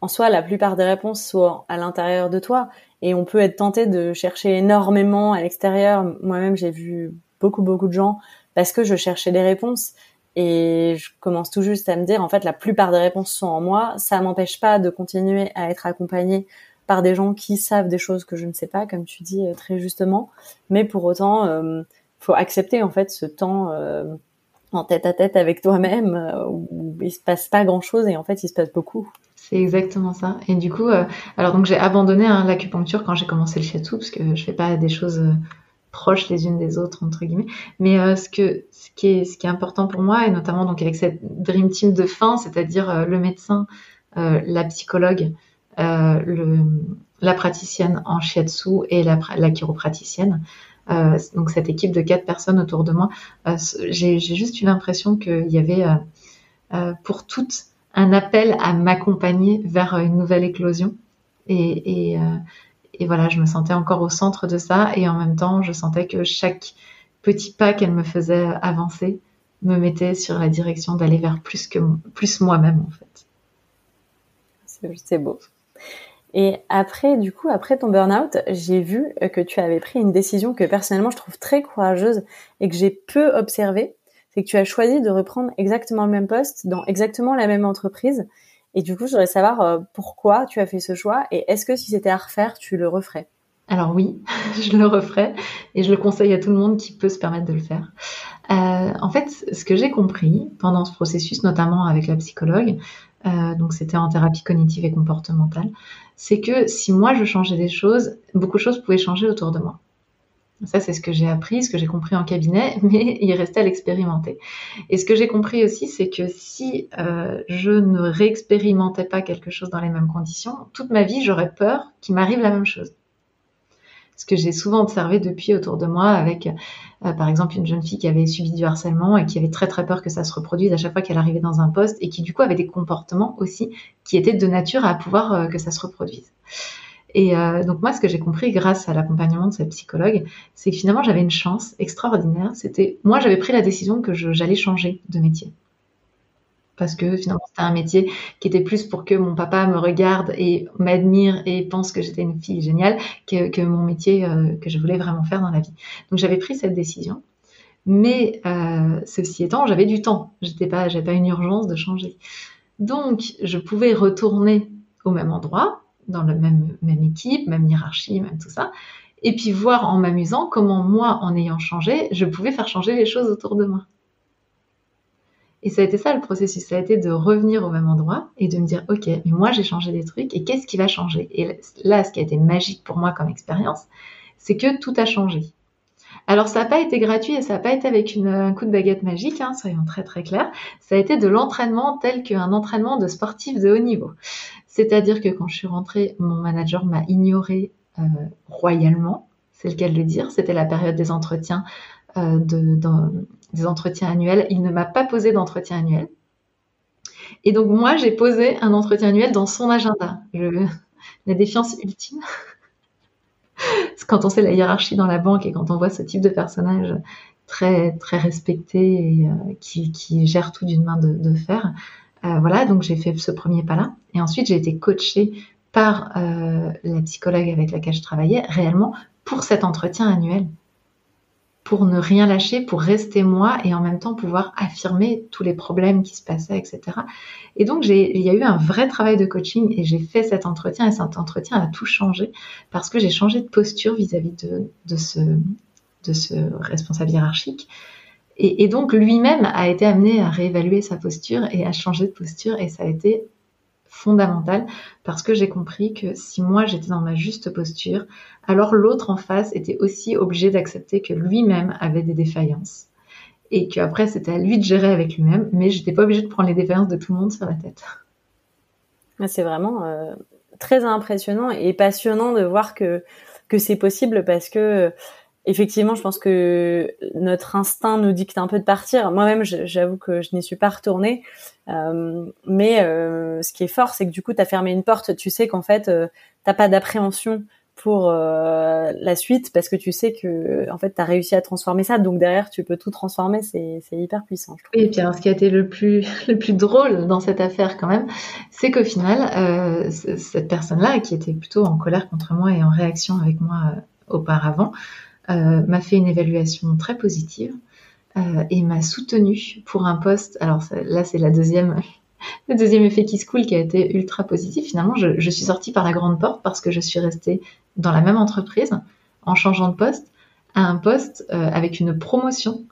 en soi, la plupart des réponses sont à l'intérieur de toi. Et on peut être tenté de chercher énormément à l'extérieur. Moi-même, j'ai vu beaucoup, beaucoup de gens parce que je cherchais des réponses. Et je commence tout juste à me dire, en fait, la plupart des réponses sont en moi. Ça m'empêche pas de continuer à être accompagnée par des gens qui savent des choses que je ne sais pas, comme tu dis euh, très justement. Mais pour autant, faut accepter en fait ce temps euh, en tête à tête avec toi-même euh, où il se passe pas grand chose et en fait il se passe beaucoup. C'est exactement ça. Et du coup, euh, alors donc j'ai abandonné hein, l'acupuncture quand j'ai commencé le shiatsu parce que je fais pas des choses proches les unes des autres entre guillemets. Mais ce que ce qui est ce qui est important pour moi et notamment donc avec cette dream team de fin, c'est-à-dire le médecin, la psychologue, le la praticienne en shiatsu et la, la chiropraticienne, euh, donc cette équipe de quatre personnes autour de moi, euh, j'ai juste eu l'impression qu'il y avait euh, pour toutes un appel à m'accompagner vers une nouvelle éclosion. Et, et, voilà, je me sentais encore au centre de ça et en même temps, je sentais que chaque petit pas qu'elle me faisait avancer me mettait sur la direction d'aller vers plus que plus moi-même en fait. C'est beau. Et après, du coup, après ton burn-out, j'ai vu que tu avais pris une décision que personnellement je trouve très courageuse et que j'ai peu observée. C'est que tu as choisi de reprendre exactement le même poste dans exactement la même entreprise. Et du coup, je voudrais savoir euh, pourquoi tu as fait ce choix et est-ce que si c'était à refaire, tu le referais? Alors oui, (laughs) je le referai et je le conseille à tout le monde qui peut se permettre de le faire. Euh, en fait, ce que j'ai compris pendant ce processus, notamment avec la psychologue, euh, donc c'était en thérapie cognitive et comportementale, c'est que si moi je changeais des choses, beaucoup de choses pouvaient changer autour de moi. Ça, c'est ce que j'ai appris, ce que j'ai compris en cabinet, (laughs) mais il restait à l'expérimenter. Et ce que j'ai compris aussi, c'est que si euh, je ne réexpérimentais pas quelque chose dans les mêmes conditions, toute ma vie, j'aurais peur qu'il m'arrive la même chose ce que j'ai souvent observé depuis autour de moi avec, euh, par exemple, une jeune fille qui avait subi du harcèlement et qui avait très très peur que ça se reproduise à chaque fois qu'elle arrivait dans un poste et qui du coup avait des comportements aussi qui étaient de nature à pouvoir euh, que ça se reproduise. Et euh, donc moi, ce que j'ai compris grâce à l'accompagnement de cette psychologue, c'est que finalement j'avais une chance extraordinaire. C'était moi, j'avais pris la décision que j'allais changer de métier parce que finalement c'était un métier qui était plus pour que mon papa me regarde et m'admire et pense que j'étais une fille géniale que, mon métier euh, que je voulais vraiment faire dans la vie. Donc j'avais pris cette décision, mais euh, ceci étant, j'avais du temps, j'étais pas, j'avais pas une urgence de changer. Donc je pouvais retourner au même endroit, dans la même même équipe, même hiérarchie, même tout ça, et puis voir en m'amusant comment moi, en ayant changé, je pouvais faire changer les choses autour de moi. Et ça a été ça le processus, ça a été de revenir au même endroit et de me dire, ok, mais moi j'ai changé des trucs et qu'est-ce qui va changer? Et là, ce qui a été magique pour moi comme expérience, c'est que tout a changé. Alors ça n'a pas été gratuit et ça n'a pas été avec un coup de baguette magique, hein, soyons très très clairs. Ça a été de l'entraînement tel qu'un entraînement de sportif de haut niveau. C'est-à-dire que quand je suis rentrée, mon manager m'a ignoré euh, royalement, c'est le cas de le dire. C'était la période des entretiens euh, de, des entretiens annuels. Il ne m'a pas posé d'entretien annuel. Et donc moi, j'ai posé un entretien annuel dans son agenda. la défiance ultime. quand on sait la hiérarchie dans la banque et quand on voit ce type de personnage très très respecté et euh, qui, qui, gère tout d'une main de, fer, euh, voilà, donc j'ai fait ce premier pas-là. Et ensuite, j'ai été coachée par la psychologue avec laquelle je travaillais réellement pour cet entretien annuel pour ne rien lâcher, pour rester moi et en même temps pouvoir affirmer tous les problèmes qui se passaient, etc. Et donc, il y a eu un vrai travail de coaching et j'ai fait cet entretien et cet entretien a tout changé parce que j'ai changé de posture vis-à-vis de, ce responsable hiérarchique. Et, et donc, lui-même a été amené à réévaluer sa posture et à changer de posture et ça a été fondamental parce que j'ai compris que si moi j'étais dans ma juste posture, alors l'autre en face était aussi obligé d'accepter que lui-même avait des défaillances et qu'après c'était à lui de gérer avec lui-même, mais j'étais pas obligée de prendre les défaillances de tout le monde sur la tête. C'est vraiment euh, très impressionnant et passionnant de voir que que c'est possible parce que effectivement, je pense que notre instinct nous dicte un peu de partir. Moi-même, j'avoue que je n'y suis pas retournée. Euh, mais euh, ce qui est fort, c'est que du coup, tu as fermé une porte. Tu sais qu'en fait, euh, t'as pas d'appréhension pour euh, la suite parce que tu sais que en fait tu as réussi à transformer ça donc derrière tu peux tout transformer c'est hyper puissant je et puis ce qui a été le plus (laughs) le plus drôle dans cette affaire quand même c'est qu'au final cette personne là qui était plutôt en colère contre moi et en réaction avec moi auparavant m'a fait une évaluation très positive euh, et m'a soutenue pour un poste. Alors là, c'est la deuxième, (laughs) le deuxième effet qui se coule qui a été ultra positif. Finalement, je, je, suis sortie par la grande porte parce que je suis restée dans la même entreprise en changeant de poste à un poste euh, avec une promotion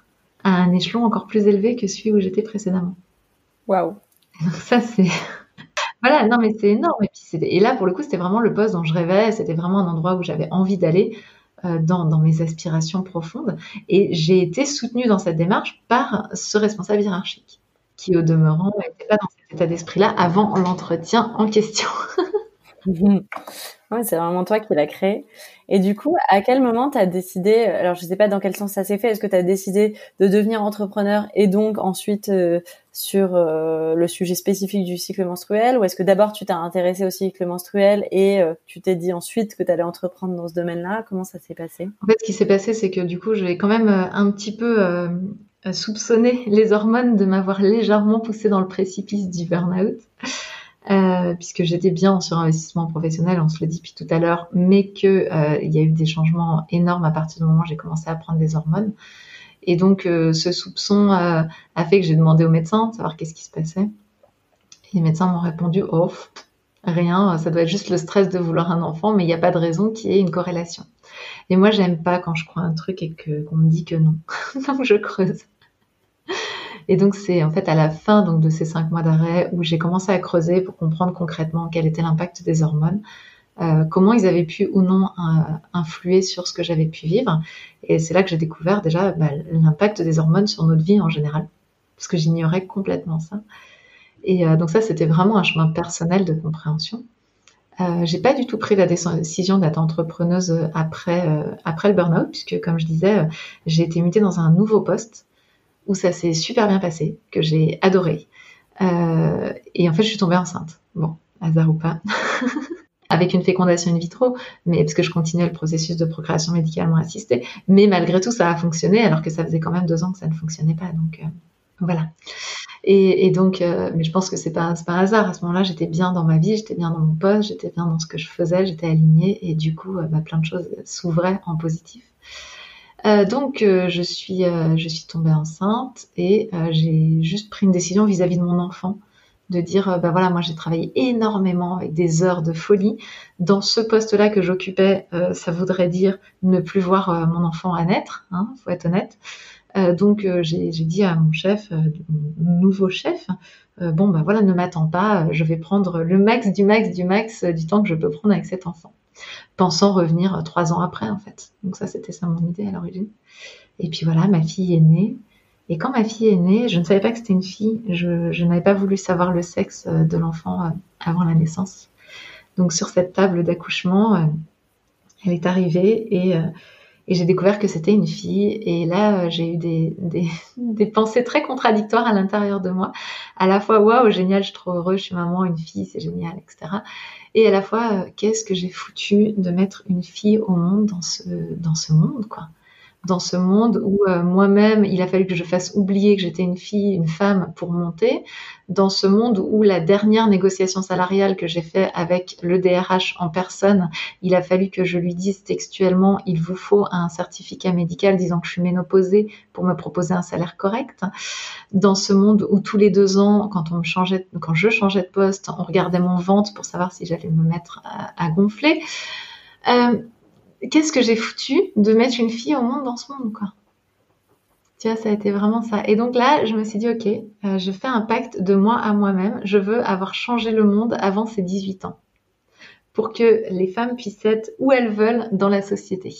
à un échelon encore plus élevé que celui où j'étais précédemment. Waouh. Ça c'est (laughs) voilà, non mais c'est énorme et puis et là pour le coup c'était vraiment le poste dont je rêvais, c'était vraiment un endroit où j'avais envie d'aller euh, dans, dans, mes aspirations profondes. Et j'ai été soutenue dans cette démarche par ce responsable hiérarchique, qui au demeurant n'était pas dans cet état d'esprit-là avant l'entretien en question. (laughs) ouais, c'est vraiment toi qui l'as créé. Et du coup, à quel moment tu as décidé, alors je sais pas dans quel sens ça s'est fait, est-ce que tu as décidé de devenir entrepreneur et donc ensuite euh, sur euh, le sujet spécifique du cycle menstruel ou est-ce que d'abord tu t'es intéressé au cycle menstruel et euh, tu t'es dit ensuite que tu allais entreprendre dans ce domaine-là? Comment ça s'est passé? En fait, ce qui s'est passé, c'est que du coup, j'ai quand même un petit peu soupçonné les hormones de m'avoir légèrement poussé dans le précipice du burn-out. Euh, puisque j'étais bien en surinvestissement professionnel, on se le dit depuis tout à l'heure, mais que euh, il y a eu des changements énormes à partir du moment où j'ai commencé à prendre des hormones. Et donc euh, ce soupçon a fait que j'ai demandé au médecin de savoir qu'est-ce qui se passait. Et les médecins m'ont répondu oh Rien, ça doit être juste le stress de vouloir un enfant, mais il n'y a pas de raison qu'il y ait une corrélation. Et moi, j'aime pas quand je crois un truc et qu'on me dit que non. (laughs) donc je creuse. Et donc c'est en fait à la fin de ces cinq mois d'arrêt où j'ai commencé à creuser pour comprendre concrètement quel était l'impact des hormones, euh, comment ils avaient pu ou non euh, influer sur ce que j'avais pu vivre. Et c'est là que j'ai découvert déjà bah, l'impact des hormones sur notre vie en général, parce que j'ignorais complètement ça. Et euh, donc ça, c'était vraiment un chemin personnel de compréhension. J'ai pas du tout pris la décision d'être entrepreneuse après après le burn-out, puisque comme je disais, j'ai été mutée dans un nouveau poste où ça s'est super bien passé, que j'ai adoré. Et en fait, je suis tombée enceinte. Bon, hasard ou pas. (laughs) avec une fécondation in vitro, mais parce que je continuais le processus de procréation médicalement assistée. Mais malgré tout, ça a fonctionné, alors que ça faisait quand même deux ans que ça ne fonctionnait pas. Donc voilà. Et, donc, euh, mais je pense que c'est pas, un hasard. À ce moment-là, j'étais bien dans ma vie, j'étais bien dans mon poste, j'étais bien dans ce que je faisais, j'étais alignée et du coup, euh, bah, plein de choses s'ouvraient en positif. Euh, donc, je suis, je suis tombée enceinte et j'ai juste pris une décision vis-à-vis de mon enfant de dire bah voilà moi j'ai travaillé énormément avec des heures de folie dans ce poste-là que j'occupais ça voudrait dire ne plus voir mon enfant à naître hein, faut être honnête euh, donc euh, j'ai dit à mon chef, euh, nouveau chef, bon bah voilà, ne m'attends pas, je vais prendre le max du max du max du temps que je peux prendre avec cet enfant, pensant revenir trois ans après en fait. Donc ça c'était ça mon idée à l'origine. Et puis voilà, ma fille est née. Et quand ma fille est née, je ne savais pas que c'était une fille. Je, n'avais pas voulu savoir le sexe de l'enfant avant la naissance. Donc sur cette table d'accouchement, elle est arrivée et j'ai découvert que c'était une fille. Et là, euh, j'ai eu des, (laughs) des, pensées très contradictoires à l'intérieur de moi. À la fois, waouh, génial, je suis trop heureuse, je suis maman, une fille, c'est génial, etc. Et à la fois, euh, qu'est-ce que j'ai foutu de mettre une fille au monde dans ce, dans ce monde, quoi? Dans ce monde où euh, moi-même, il a fallu que je fasse oublier que j'étais une fille, une femme pour monter, dans ce monde où la dernière négociation salariale que j'ai fait avec le DRH en personne, il a fallu que je lui dise textuellement, il vous faut un certificat médical disant que je suis ménopausée pour me proposer un salaire correct. Dans ce monde où tous les deux ans, quand on me changeait, quand je changeais de poste, on regardait mon ventre pour savoir si j'allais me mettre à, gonfler. Euh, qu'est-ce que j'ai foutu de mettre une fille au monde dans ce monde, quoi. Tu vois, ça a été vraiment ça. Et donc là, je me suis dit, ok, euh, je fais un pacte de moi à moi-même. Je veux avoir changé le monde avant ses 18 ans. Pour que les femmes puissent être où elles veulent dans la société.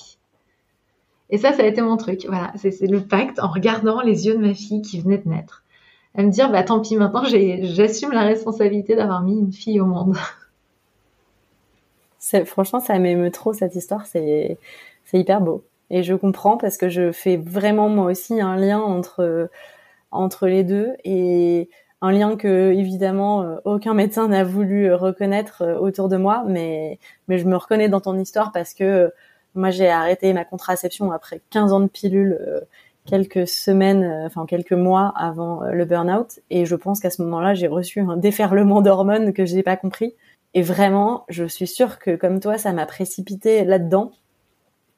Et ça, ça a été mon truc. Voilà, c'est le pacte en regardant les yeux de ma fille qui venait de naître. À me dire, bah tant pis, maintenant j'assume la responsabilité d'avoir mis une fille au monde. (laughs) franchement, ça m'émeut trop cette histoire. C'est, hyper beau. Et je comprends parce que je fais vraiment moi aussi un lien entre entre les deux et un lien que évidemment euh, aucun médecin n'a voulu reconnaître euh, autour de moi, mais mais je me reconnais dans ton histoire parce que euh, moi j'ai arrêté ma contraception après 15 ans de pilules quelques semaines, enfin quelques mois avant le burn-out et je pense qu'à ce moment-là j'ai reçu un déferlement d'hormones que j'ai pas compris et vraiment, je suis sûre que comme toi, ça m'a précipité là-dedans.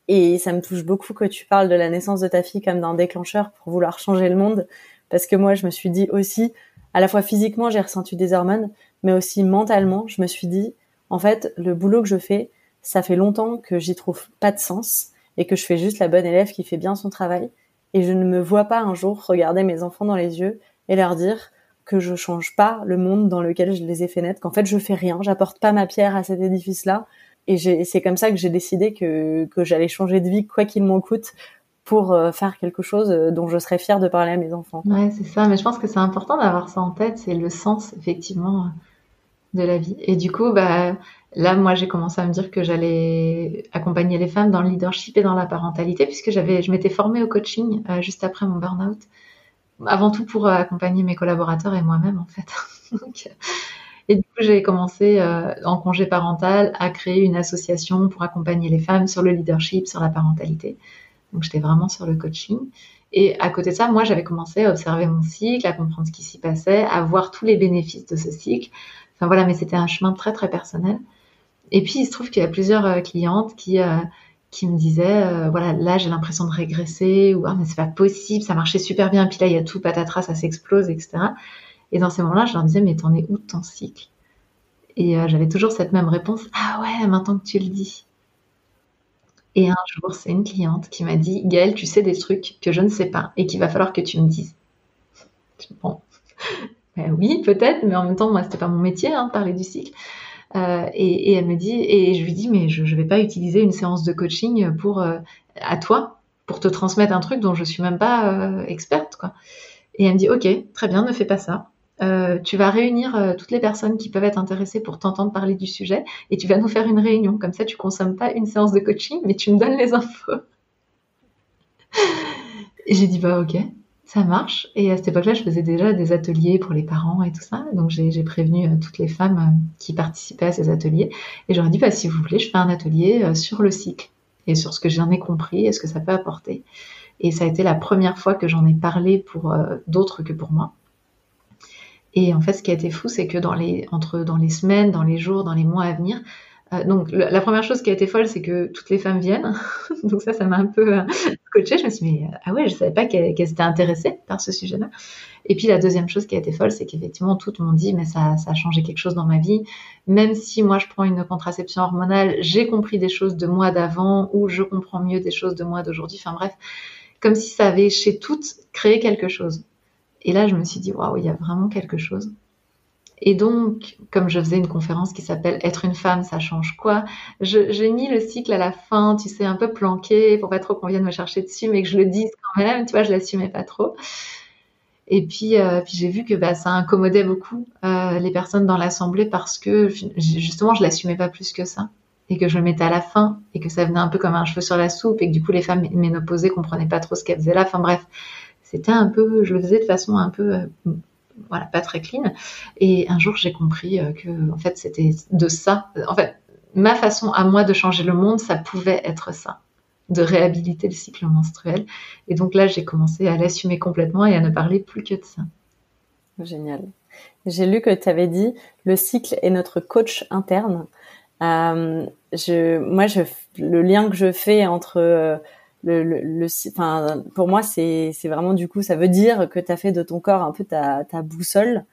Et ça me touche beaucoup que tu parles de la naissance de ta fille comme d'un déclencheur pour vouloir changer le monde. Parce que moi, je me suis dit aussi, à la fois physiquement, j'ai ressenti des hormones, mais aussi mentalement, je me suis dit, en fait, le boulot que je fais, ça fait longtemps que j'y trouve pas de sens et que je fais juste la bonne élève qui fait bien son travail. Et je ne me vois pas un jour regarder mes enfants dans les yeux et leur dire, que je change pas le monde dans lequel je les ai fait naître, qu'en fait je fais rien, j'apporte pas ma pierre à cet édifice-là. Et c'est comme ça que j'ai décidé que, que j'allais changer de vie, quoi qu'il m'en coûte, pour euh, faire quelque chose euh, dont je serais fière de parler à mes enfants. Ouais, c'est ça. Mais je pense que c'est important d'avoir ça en tête. C'est le sens, effectivement, de la vie. Et du coup, bah, là, moi, j'ai commencé à me dire que j'allais accompagner les femmes dans le leadership et dans la parentalité, puisque je m'étais formée au coaching euh, juste après mon burn-out avant tout pour euh, accompagner mes collaborateurs et moi-même en fait. (laughs) Euh, et du coup, j'ai commencé euh, en congé parental à créer une association pour accompagner les femmes sur le leadership, sur la parentalité. Donc j'étais vraiment sur le coaching. Et à côté de ça, moi, j'avais commencé à observer mon cycle, à comprendre ce qui s'y passait, à voir tous les bénéfices de ce cycle. Enfin voilà, mais c'était un chemin très très personnel. Et puis il se trouve qu'il y a plusieurs clientes qui qui me disait euh, voilà là j'ai l'impression de régresser ou ah mais c'est pas possible ça marchait super bien puis là il y a tout patatras ça s'explose etc et dans ces moments-là je leur disais mais t'en es où de ton cycle? Et euh, j'avais toujours cette même réponse Ah ouais, maintenant que tu le dis. Et un jour, c'est une cliente qui m'a dit Gaëlle, tu sais des trucs que je ne sais pas et qu'il va falloir que tu me dises. Bon, (laughs) ben oui, peut-être, mais en même temps, moi, c'était pas mon métier, hein, de parler du cycle. Euh, et, elle me dit, et je lui dis, mais je ne vais pas utiliser une séance de coaching pour euh, à toi pour te transmettre un truc dont je suis même pas experte, quoi. Et elle me dit, ok, très bien, ne fais pas ça. Euh, tu vas réunir euh, toutes les personnes qui peuvent être intéressées pour t'entendre parler du sujet et tu vas nous faire une réunion. Comme ça, tu consommes pas une séance de coaching, mais tu me donnes les infos. (laughs) et j'ai dit, bah ok, ça marche. Et à cette époque-là, je faisais déjà des ateliers pour les parents et tout ça. Donc j'ai prévenu euh, toutes les femmes qui participaient à ces ateliers. Et j'aurais dit, bah, si vous voulez, je fais un atelier sur le cycle et sur ce que j'en ai compris et ce que ça peut apporter. Et ça a été la première fois que j'en ai parlé pour d'autres que pour moi. Et en fait, ce qui a été fou, c'est que dans les, entre, dans les semaines, dans les jours, dans les mois à venir, euh, donc la première chose qui a été folle, c'est que toutes les femmes viennent. (laughs) donc ça, ça m'a un peu euh, coachée. Je me suis dit, mais, ah ouais, je savais pas qu'elles étaient intéressées par ce sujet-là. Et puis la deuxième chose qui a été folle, c'est qu'effectivement, toutes m'ont dit, mais ça, ça a changé quelque chose dans ma vie. Même si moi, je prends une contraception hormonale, j'ai compris des choses de moi d'avant ou je comprends mieux des choses de moi d'aujourd'hui. Enfin bref, comme si ça avait chez toutes créé quelque chose. Et là, je me suis dit, waouh, il y a vraiment quelque chose. Et donc, comme je faisais une conférence qui s'appelle Être une femme, ça change quoi? J'ai mis le cycle à la fin, tu sais, un peu planqué pour pas trop qu'on vienne me chercher dessus, mais que je le dise quand même, tu vois, je l'assumais pas trop. Et puis, euh, puis j'ai vu que bah, ça incommodait beaucoup euh, les personnes dans l'assemblée parce que justement, je l'assumais pas plus que ça et que je le mettais à la fin et que ça venait un peu comme un cheveu sur la soupe et que du coup les femmes ménopausées comprenaient pas trop ce qu'elles faisaient là. Enfin bref, c'était un peu, je le faisais de façon un peu, euh, voilà, pas très clean. Et un jour, j'ai compris euh, que, en fait, c'était de ça. En fait, ma façon à moi de changer le monde, ça pouvait être ça, de réhabiliter le cycle menstruel. Et donc là, j'ai commencé à l'assumer complètement et à ne parler plus que de ça. Génial. J'ai lu que tu avais dit le cycle est notre coach interne. Euh, je, moi, je, le lien que je fais entre pour moi, c'est, vraiment du coup, ça veut dire que tu as fait de ton corps un peu ta, boussole.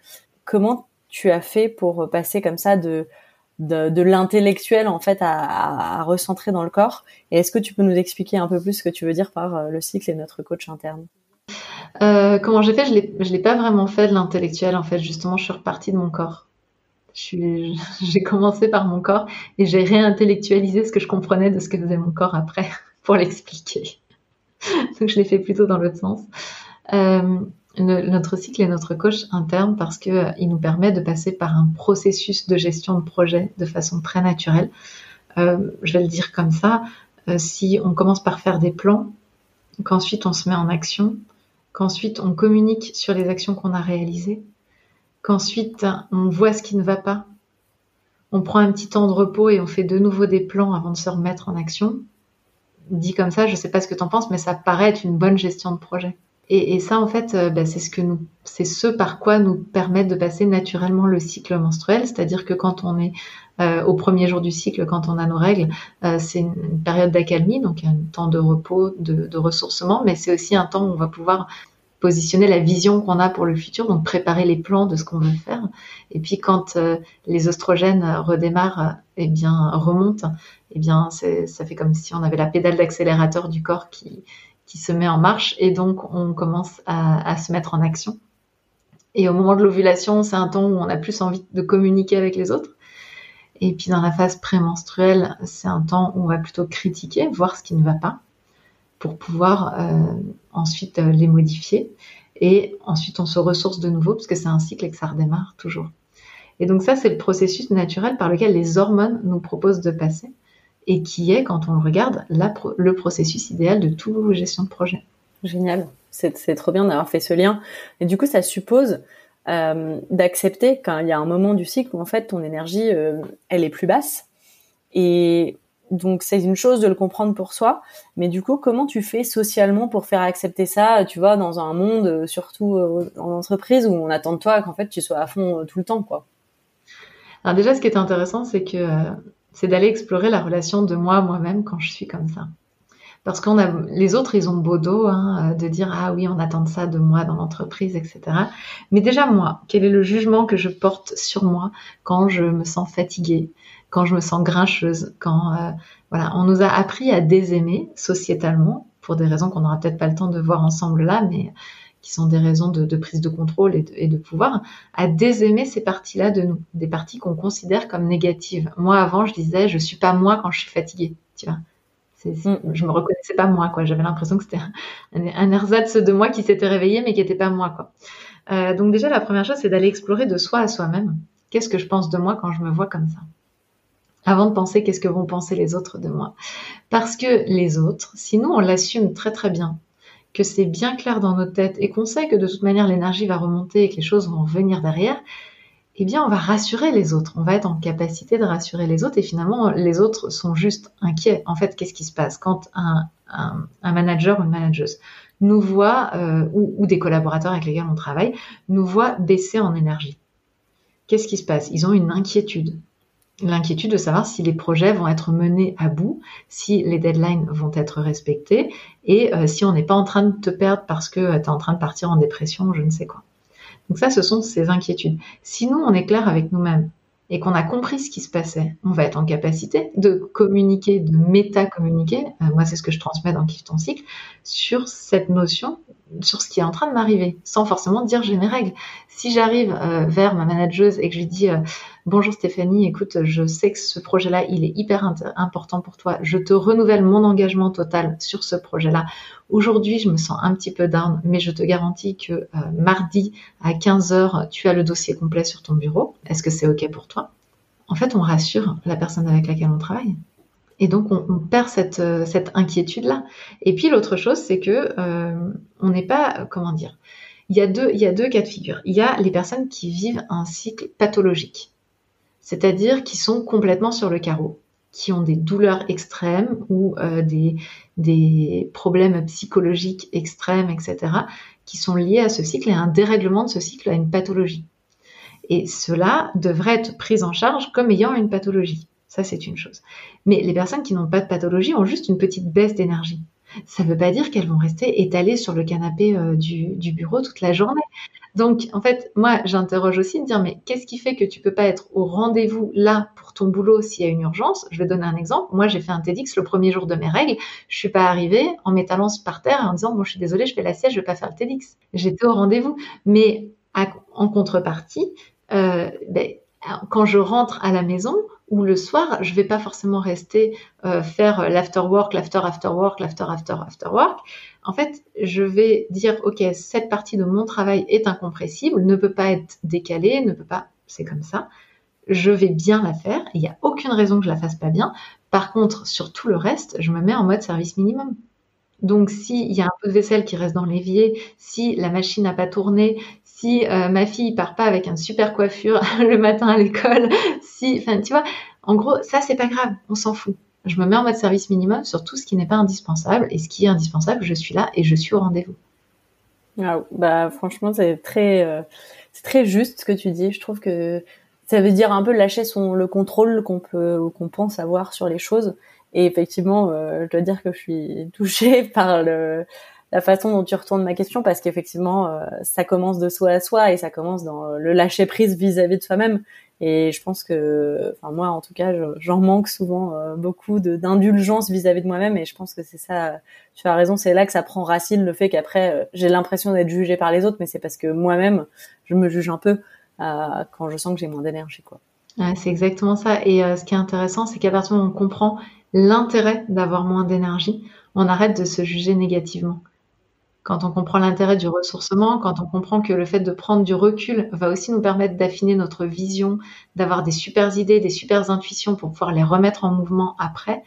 Comment tu as fait pour passer comme ça de, l'intellectuel en fait à, recentrer dans le corps? Et est-ce que tu peux nous expliquer un peu plus ce que tu veux dire par euh, le cycle et notre coach interne? Euh, Comment j'ai fait? Je l'ai pas vraiment fait de l'intellectuel en fait. Justement, je suis repartie de mon corps. (laughs) j'ai commencé par mon corps et j'ai réintellectualisé ce que je comprenais de ce que faisait mon corps après pour l'expliquer. Donc je l'ai fait plutôt dans l'autre sens. Euh, notre cycle est notre coach interne parce que euh, il nous permet de passer par un processus de gestion de projet de façon très naturelle. Euh, je vais le dire comme ça. si on commence par faire des plans, qu'ensuite on se met en action, qu'ensuite on communique sur les actions qu'on a réalisées, qu'ensuite on voit ce qui ne va pas, on prend un petit temps de repos et on fait de nouveau des plans avant de se remettre en action, dit comme ça, je sais pas ce que tu en penses, mais ça paraît être une bonne gestion de projet. Et, ça, en fait, euh, bah, c'est ce que nous, c'est ce par quoi nous permettent de passer naturellement le cycle menstruel, c'est-à-dire que quand on est euh, au premier jour du cycle, quand on a nos règles, euh, c'est une, période d'accalmie, donc un temps de repos, de, de ressourcement, mais c'est aussi un temps où on va pouvoir positionner la vision qu'on a pour le futur, donc préparer les plans de ce qu'on veut faire. Et puis quand les oestrogènes redémarrent, et eh bien remontent, eh bien, ça fait comme si on avait la pédale d'accélérateur du corps qui, qui se met en marche et donc on commence à, se mettre en action. Et au moment de l'ovulation, c'est un temps où on a plus envie de communiquer avec les autres. Et puis dans la phase prémenstruelle, c'est un temps où on va plutôt critiquer, voir ce qui ne va pas, pour pouvoir euh, ensuite euh, les modifier. Et ensuite, on se ressource de nouveau, parce que c'est un cycle et que ça redémarre toujours. Et donc ça, c'est le processus naturel par lequel les hormones nous proposent de passer et qui est, quand on le regarde, le processus idéal de toute gestion de projet. Génial, c'est trop bien d'avoir fait ce lien. Et du coup, ça suppose euh, d'accepter qu'il y a un moment du cycle où en fait ton énergie, euh, elle est plus basse. Et donc c'est une chose de le comprendre pour soi, mais du coup, comment tu fais socialement pour faire accepter ça, tu vois, dans un monde, euh, surtout en entreprise, où on attend de toi qu'en fait tu sois à fond tout le temps, quoi. Alors déjà, ce qui est intéressant, c'est que c'est d'aller explorer la relation de moi moi-même quand je suis comme ça. Parce qu'on a, les autres, ils ont beau dos hein, de dire ah oui, on attend ça de moi dans l'entreprise, etc. Mais déjà moi, quel est le jugement que je porte sur moi quand je me sens fatiguée, quand je me sens grincheuse, quand euh, voilà, on nous a appris à désaimer sociétalement pour des raisons qu'on n'aura peut-être pas le temps de voir ensemble là, mais qui sont des raisons de, prise de contrôle et de, pouvoir, à désaimer ces parties-là de nous, des parties qu'on considère comme négatives. Moi, avant, je disais, je suis pas moi quand je suis fatiguée, tu vois. Mm. Je me reconnaissais pas moi, quoi. J'avais l'impression que c'était un, un, ersatz de moi qui s'était réveillé, mais qui n'était pas moi, quoi. Euh, donc déjà, la première chose, c'est d'aller explorer de soi à soi-même. Qu'est-ce que je pense de moi quand je me vois comme ça? Avant de penser qu'est-ce que vont penser les autres de moi. Parce que les autres, si nous, on l'assume très très bien, que c'est bien clair dans notre tête et qu'on sait que de toute manière l'énergie va remonter et que les choses vont venir derrière, eh bien on va rassurer les autres, on va être en capacité de rassurer les autres et finalement les autres sont juste inquiets. En fait, qu'est-ce qui se passe quand un, manager ou une manageuse nous voit, euh, ou, ou, des collaborateurs avec lesquels on travaille, nous voit baisser en énergie? Qu'est-ce qui se passe? Ils ont une inquiétude l'inquiétude de savoir si les projets vont être menés à bout, si les deadlines vont être respectés et euh, si on n'est pas en train de te perdre parce que euh, tu es en train de partir en dépression ou je ne sais quoi. Donc ça, ce sont ces inquiétudes. Si nous, on est clair avec nous-mêmes et qu'on a compris ce qui se passait, on va être en capacité de communiquer, de méta-communiquer, euh, moi c'est ce que je transmets dans Kiff ton cycle, sur cette notion, sur ce qui est en train de m'arriver, sans forcément dire j'ai mes règles. Si j'arrive vers ma manageuse et que je lui dis Bonjour Stéphanie, écoute, je sais que ce projet-là, il est hyper important pour toi. Je te renouvelle mon engagement total sur ce projet-là. Aujourd'hui, je me sens un petit peu down, mais je te garantis que euh, mardi à 15h, tu as le dossier complet sur ton bureau. Est-ce que c'est OK pour toi? En fait, on rassure la personne avec laquelle on travaille. Et donc, on, perd cette, euh, cette inquiétude-là. Et puis, l'autre chose, c'est que euh, on n'est pas, comment dire, il y, a deux, cas de figure. Il y a les personnes qui vivent un cycle pathologique c'est-à-dire qui sont complètement sur le carreau, qui ont des douleurs extrêmes ou euh, des problèmes psychologiques extrêmes, etc., qui sont liés à ce cycle et à un dérèglement de ce cycle, à une pathologie. Et cela devrait être pris en charge comme ayant une pathologie. Ça, c'est une chose. Mais les personnes qui n'ont pas de pathologie ont juste une petite baisse d'énergie. Ça ne veut pas dire qu'elles vont rester étalées sur le canapé euh, du, bureau toute la journée. Donc, en fait, moi, j'interroge aussi de dire, mais qu'est-ce qui fait que tu peux pas être au rendez-vous là pour ton boulot s'il y a une urgence? Je vais donner un exemple. Moi, j'ai fait un TEDx le premier jour de mes règles. Je suis pas arrivée en m'étalant par terre et en disant, bon, je suis désolée, je fais la sieste, je vais pas faire le TEDx. J'étais au rendez-vous. Mais en contrepartie, euh, ben, quand je rentre à la maison, ou le soir, je vais pas forcément rester euh, faire l'after work, l'after after work, l'after after after work. En fait, je vais dire ok, cette partie de mon travail est incompressible, ne peut pas être décalée, ne peut pas, c'est comme ça. Je vais bien la faire. Il n'y a aucune raison que je la fasse pas bien. Par contre, sur tout le reste, je me mets en mode service minimum. Donc, s'il y a un peu de vaisselle qui reste dans l'évier, si la machine n'a pas tourné, si euh, ma fille part pas avec un super coiffure (laughs) le matin à l'école, si, enfin, tu vois, en gros, ça c'est pas grave, on s'en fout. Je me mets en mode service minimum sur tout ce qui n'est pas indispensable et ce qui est indispensable, je suis là et je suis au rendez-vous. bah franchement, c'est très, euh, c'est très juste ce que tu dis. Je trouve que ça veut dire un peu lâcher son le contrôle qu'on peut qu'on pense avoir sur les choses. Et effectivement, euh, je dois dire que je suis touchée (laughs) par le la façon dont tu retournes ma question parce qu'effectivement euh, ça commence de soi à soi et ça commence dans le lâcher prise vis-à-vis de soi-même. Et je pense que enfin moi en tout cas j'en manque souvent euh, beaucoup d'indulgence vis-à-vis de moi-même. Et je pense que c'est ça tu as raison c'est là que ça prend racine le fait qu'après euh, j'ai l'impression d'être jugée par les autres mais c'est parce que moi-même je me juge un peu quand je sens que j'ai moins d'énergie quoi. Ouais, c'est exactement ça. Et ce qui est intéressant c'est qu'à partir du moment où on comprend l'intérêt d'avoir moins d'énergie on arrête de se juger négativement quand on comprend l'intérêt du ressourcement, quand on comprend que le fait de prendre du recul va aussi nous permettre d'affiner notre vision, d'avoir des super idées, des super intuitions pour pouvoir les remettre en mouvement après,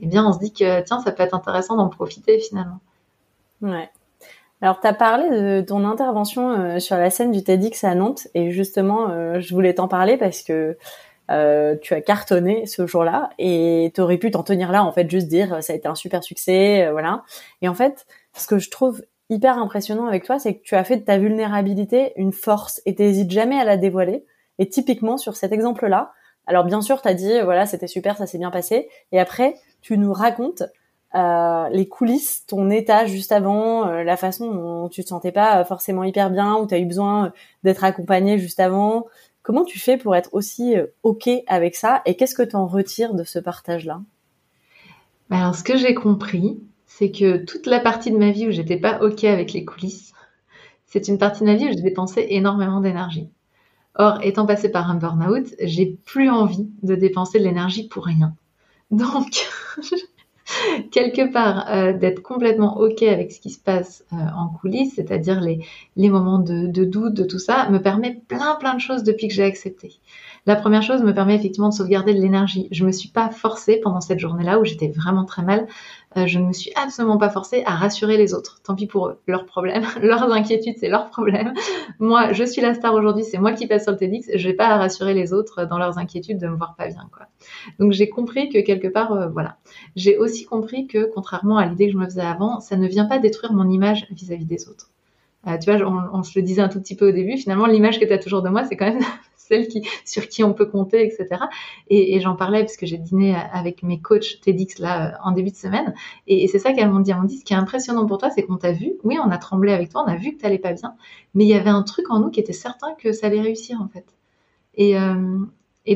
eh bien, on se dit que tiens, ça peut être intéressant d'en profiter finalement. Ouais. Alors, tu as parlé de ton intervention euh, sur la scène du TEDx à Nantes et justement, euh, je voulais t'en parler parce que euh, tu as cartonné ce jour-là et tu aurais pu t'en tenir là, en fait, juste dire ça a été un super succès, voilà. Et en fait, ce que je trouve hyper impressionnant avec toi, c'est que tu as fait de ta vulnérabilité une force et t'hésites jamais à la dévoiler. Et typiquement sur cet exemple-là, alors bien sûr, tu as dit voilà, c'était super, ça s'est bien passé, et après tu nous racontes euh, les coulisses, ton état juste avant, euh, la façon dont tu te sentais pas forcément hyper bien, où tu as eu besoin d'être accompagné juste avant. Comment tu fais pour être aussi OK avec ça? Et qu'est-ce que tu en retires de ce partage-là? Alors, ce que j'ai compris, c'est que toute la partie de ma vie où j'étais pas OK avec les coulisses, c'est une partie de ma vie où j'ai dépensé énormément d'énergie. Or, étant passé par un burn-out, j'ai plus envie de dépenser de l'énergie pour rien. Donc, (laughs) quelque part, euh, d'être complètement OK avec ce qui se passe euh, en coulisses, c'est-à-dire les, moments de, doute, de tout ça, me permet plein plein de choses depuis que j'ai accepté. La première chose me permet effectivement de sauvegarder de l'énergie. Je me suis pas forcée pendant cette journée-là où j'étais vraiment très mal. Euh, je ne me suis absolument pas forcée à rassurer les autres. Tant pis pour eux, leurs problèmes, (laughs) leurs inquiétudes, c'est leurs problèmes. Moi, je suis la star aujourd'hui, c'est moi qui passe sur le TEDx. Je vais pas à rassurer les autres dans leurs inquiétudes de me voir pas bien. Donc j'ai compris que quelque part, euh, voilà. J'ai aussi compris que, contrairement à l'idée que je me faisais avant, ça ne vient pas détruire mon image vis-à-vis des autres. Euh, tu vois, on, on, se le disait un tout petit peu au début, finalement, l'image que tu as toujours de moi, c'est quand même (laughs) celle sur qui on peut compter, etc. Et, j'en parlais parce que j'ai dîné avec mes coachs TEDx là euh, en début de semaine. Et, c'est ça qu'elles m'ont dit. Elles m'ont dit, ce qui est impressionnant pour toi, c'est qu'on t'a vu. Oui, on a tremblé avec toi, on a vu que t'allais pas bien. Mais il y avait un truc en nous qui était certain que ça allait réussir, en fait. Et, euh,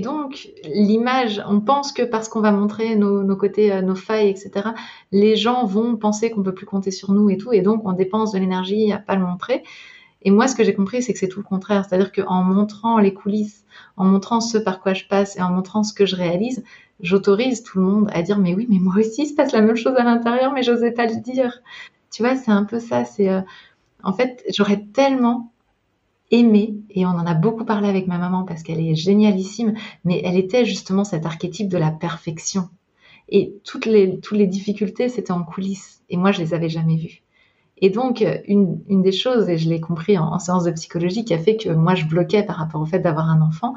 donc, l'image, on pense que parce qu'on va montrer nos, nos côtés, euh, nos failles, etc., les gens vont penser qu'on peut plus compter sur nous et tout, et donc on dépense de l'énergie à pas le montrer. Et moi, ce que j'ai compris, c'est que c'est tout le contraire. C'est-à-dire qu'en montrant les coulisses, en montrant ce par quoi je passe et en montrant ce que je réalise, j'autorise tout le monde à dire mais oui, mais moi aussi, il se passe la même chose à l'intérieur, mais j'osais pas le dire. Tu vois, c'est un peu ça. C'est euh, en fait, j'aurais tellement aimé, et on en a beaucoup parlé avec ma maman parce qu'elle est génialissime, mais elle était justement cet archétype de la perfection. Et toutes les, toutes les difficultés, c'était en coulisses. Et moi, je les avais jamais vues. Et donc, une, une des choses, et je l'ai compris en, séance de psychologie, qui a fait que moi, je bloquais par rapport au fait d'avoir un enfant,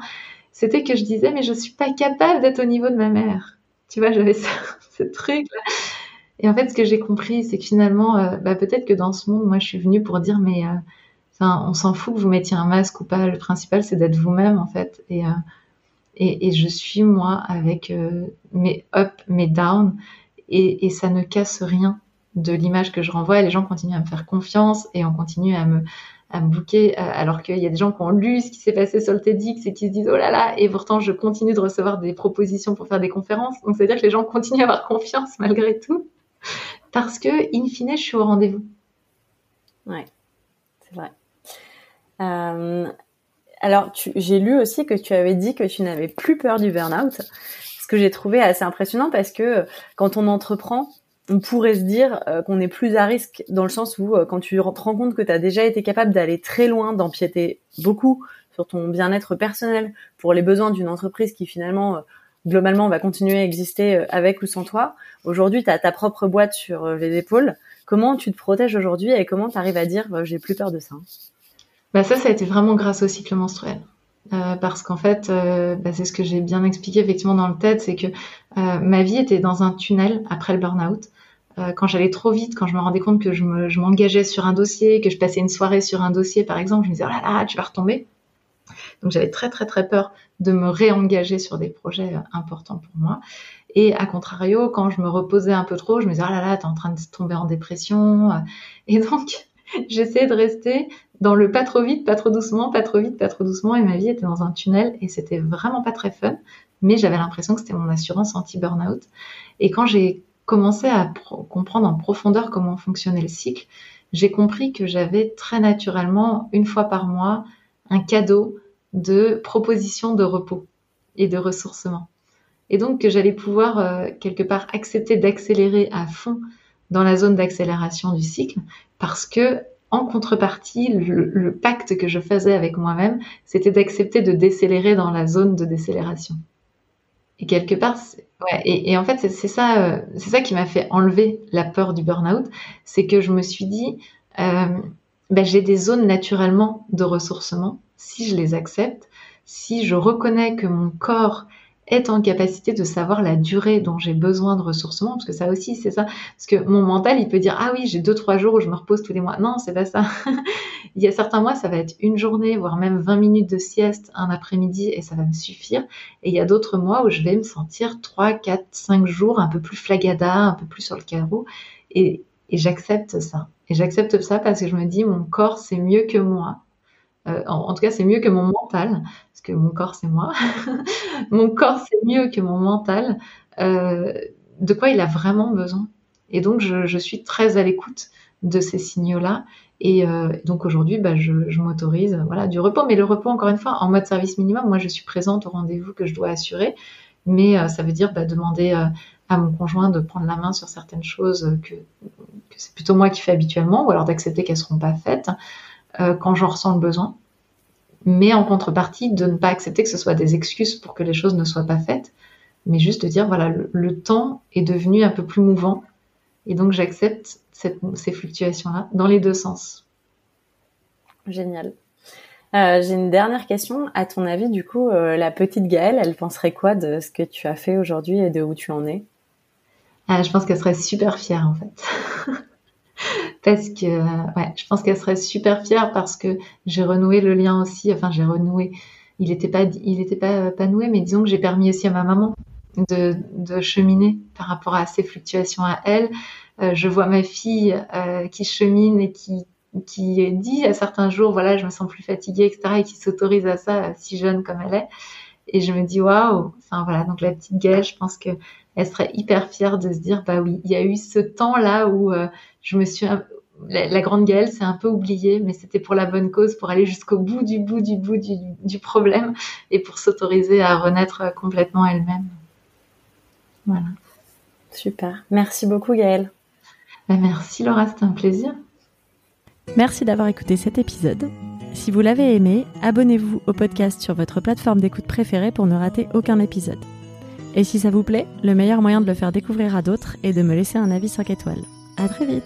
c'était que je disais, mais je suis pas capable d'être au niveau de ma mère. Tu vois, j'avais (laughs) ce truc-là. Et en fait, ce que j'ai compris, c'est que finalement, euh, bah, peut-être que dans ce monde, moi, je suis venue pour dire, mais euh, on s'en fout que vous mettiez un masque ou pas. Le principal, c'est d'être vous-même, en fait. Et, euh, et, je suis moi avec mes up, mes down, et, ça ne casse rien de l'image que je renvoie. Les gens continuent à me faire confiance et on continue à me à me bouquer, euh, alors qu'il y a des gens qui ont lu ce qui s'est passé sur le TEDx et qui se disent oh là là, et pourtant je continue de recevoir des propositions pour faire des conférences. Donc c'est à dire que les gens (laughs) continuent à avoir confiance malgré tout, parce que in fine je suis au rendez-vous. Ouais, c'est vrai. Euh, alors, j'ai lu aussi que tu avais dit que tu n'avais plus peur du burn-out, ce que j'ai trouvé assez impressionnant parce que quand on entreprend, on pourrait se dire euh, qu'on est plus à risque dans le sens où euh, quand tu te rends compte que tu as déjà été capable d'aller très loin, d'empiéter beaucoup sur ton bien-être personnel pour les besoins d'une entreprise qui finalement globalement va continuer à exister avec ou sans toi. Aujourd'hui, tu as ta propre boîte sur les épaules. Comment tu te protèges aujourd'hui et comment tu arrives à dire j'ai plus peur de ça? Bah ça, ça a été vraiment grâce au cycle menstruel. Euh, parce qu'en fait, euh, bah c'est ce que j'ai bien expliqué effectivement dans le TED, c'est que euh, ma vie était dans un tunnel après le burn-out. Euh, quand j'allais trop vite, quand je me rendais compte que je m'engageais sur un dossier, que je passais une soirée sur un dossier par exemple, je me disais oh là là, tu vas retomber. Donc j'avais très très très peur de me réengager sur des projets euh, importants pour moi. Et à contrario, quand je me reposais un peu trop, je me disais oh là là, t'es en train de tomber en dépression. Et donc (laughs) j'essayais de rester dans le pas trop vite, pas trop doucement, pas trop vite, pas trop doucement, et ma vie était dans un tunnel et c'était vraiment pas très fun, mais j'avais l'impression que c'était mon assurance anti-burnout. Et quand j'ai commencé à comprendre en profondeur comment fonctionnait le cycle, j'ai compris que j'avais très naturellement, une fois par mois, un cadeau de proposition de repos et de ressourcement. Et donc que j'allais pouvoir euh, quelque part accepter d'accélérer à fond dans la zone d'accélération du cycle parce que en contrepartie, le, pacte que je faisais avec moi-même, c'était d'accepter de décélérer dans la zone de décélération. Et quelque part, ouais, et, en fait, c'est ça, euh, c'est ça qui m'a fait enlever la peur du burn-out, c'est que je me suis dit, euh, ben, j'ai des zones naturellement de ressourcement si je les accepte, si je reconnais que mon corps être en capacité de savoir la durée dont j'ai besoin de ressourcement, parce que ça aussi, c'est ça. Parce que mon mental, il peut dire, ah oui, j'ai deux, trois jours où je me repose tous les mois. Non, c'est pas ça. (laughs) il y a certains mois, ça va être une journée, voire même 20 minutes de sieste un après-midi, et ça va me suffire. Et il y a d'autres mois où je vais me sentir 3, 4, 5 jours un peu plus flagada, un peu plus sur le carreau. Et, et j'accepte ça. Et j'accepte ça parce que je me dis, mon corps, c'est mieux que moi. Euh, en, tout cas, c'est mieux que mon mental, parce que mon corps, c'est moi. (laughs) mon corps, c'est mieux que mon mental. Euh, de quoi il a vraiment besoin Et donc, je, suis très à l'écoute de ces signaux-là. Et euh, donc aujourd'hui, bah, je, m'autorise du repos. Mais le repos, encore une fois, en mode service minimum, moi, je suis présente au rendez-vous que je dois assurer. Mais ça veut dire bah, demander à mon conjoint de prendre la main sur certaines choses que, que c'est plutôt moi qui fais habituellement, ou alors d'accepter qu'elles ne seront pas faites. Euh, quand j'en ressens le besoin, mais en contrepartie de ne pas accepter que ce soit des excuses pour que les choses ne soient pas faites, mais juste de dire voilà, le, temps est devenu un peu plus mouvant et donc j'accepte ces fluctuations-là dans les deux sens. Génial. Euh, j'ai une dernière question. À ton avis, du coup, euh, la petite Gaëlle, elle penserait quoi de ce que tu as fait aujourd'hui et de où tu en es? Je pense qu'elle serait super fière en fait. (laughs) parce que ouais, je pense qu'elle serait super fière parce que j'ai renoué le lien aussi. Enfin, j'ai renoué. Il n'était pas, il était pas, noué, mais disons que j'ai permis aussi à ma maman de, de cheminer par rapport à ces fluctuations à elle. Euh, je vois ma fille euh, qui chemine et qui qui dit à certains jours, voilà, je me sens plus fatiguée, etc., et qui s'autorise à ça, si jeune comme elle est. Et je me dis, waouh, enfin voilà, donc la petite Gaëlle, je pense que elle serait hyper fière de se dire, bah oui, il y a eu ce temps-là où euh, je me suis la, grande Gaëlle, c'est un peu oublié, mais c'était pour la bonne cause, pour aller jusqu'au bout du bout du bout du, problème et pour s'autoriser à renaître complètement elle-même. Voilà. Super. Merci beaucoup Gaëlle. Ben, merci Laura, c'était un plaisir. Merci d'avoir écouté cet épisode. Si vous l'avez aimé, abonnez-vous au podcast sur votre plateforme d'écoute préférée pour ne rater aucun épisode. Et si ça vous plaît, le meilleur moyen de le faire découvrir à d'autres est de me laisser un avis 5 étoiles. À très vite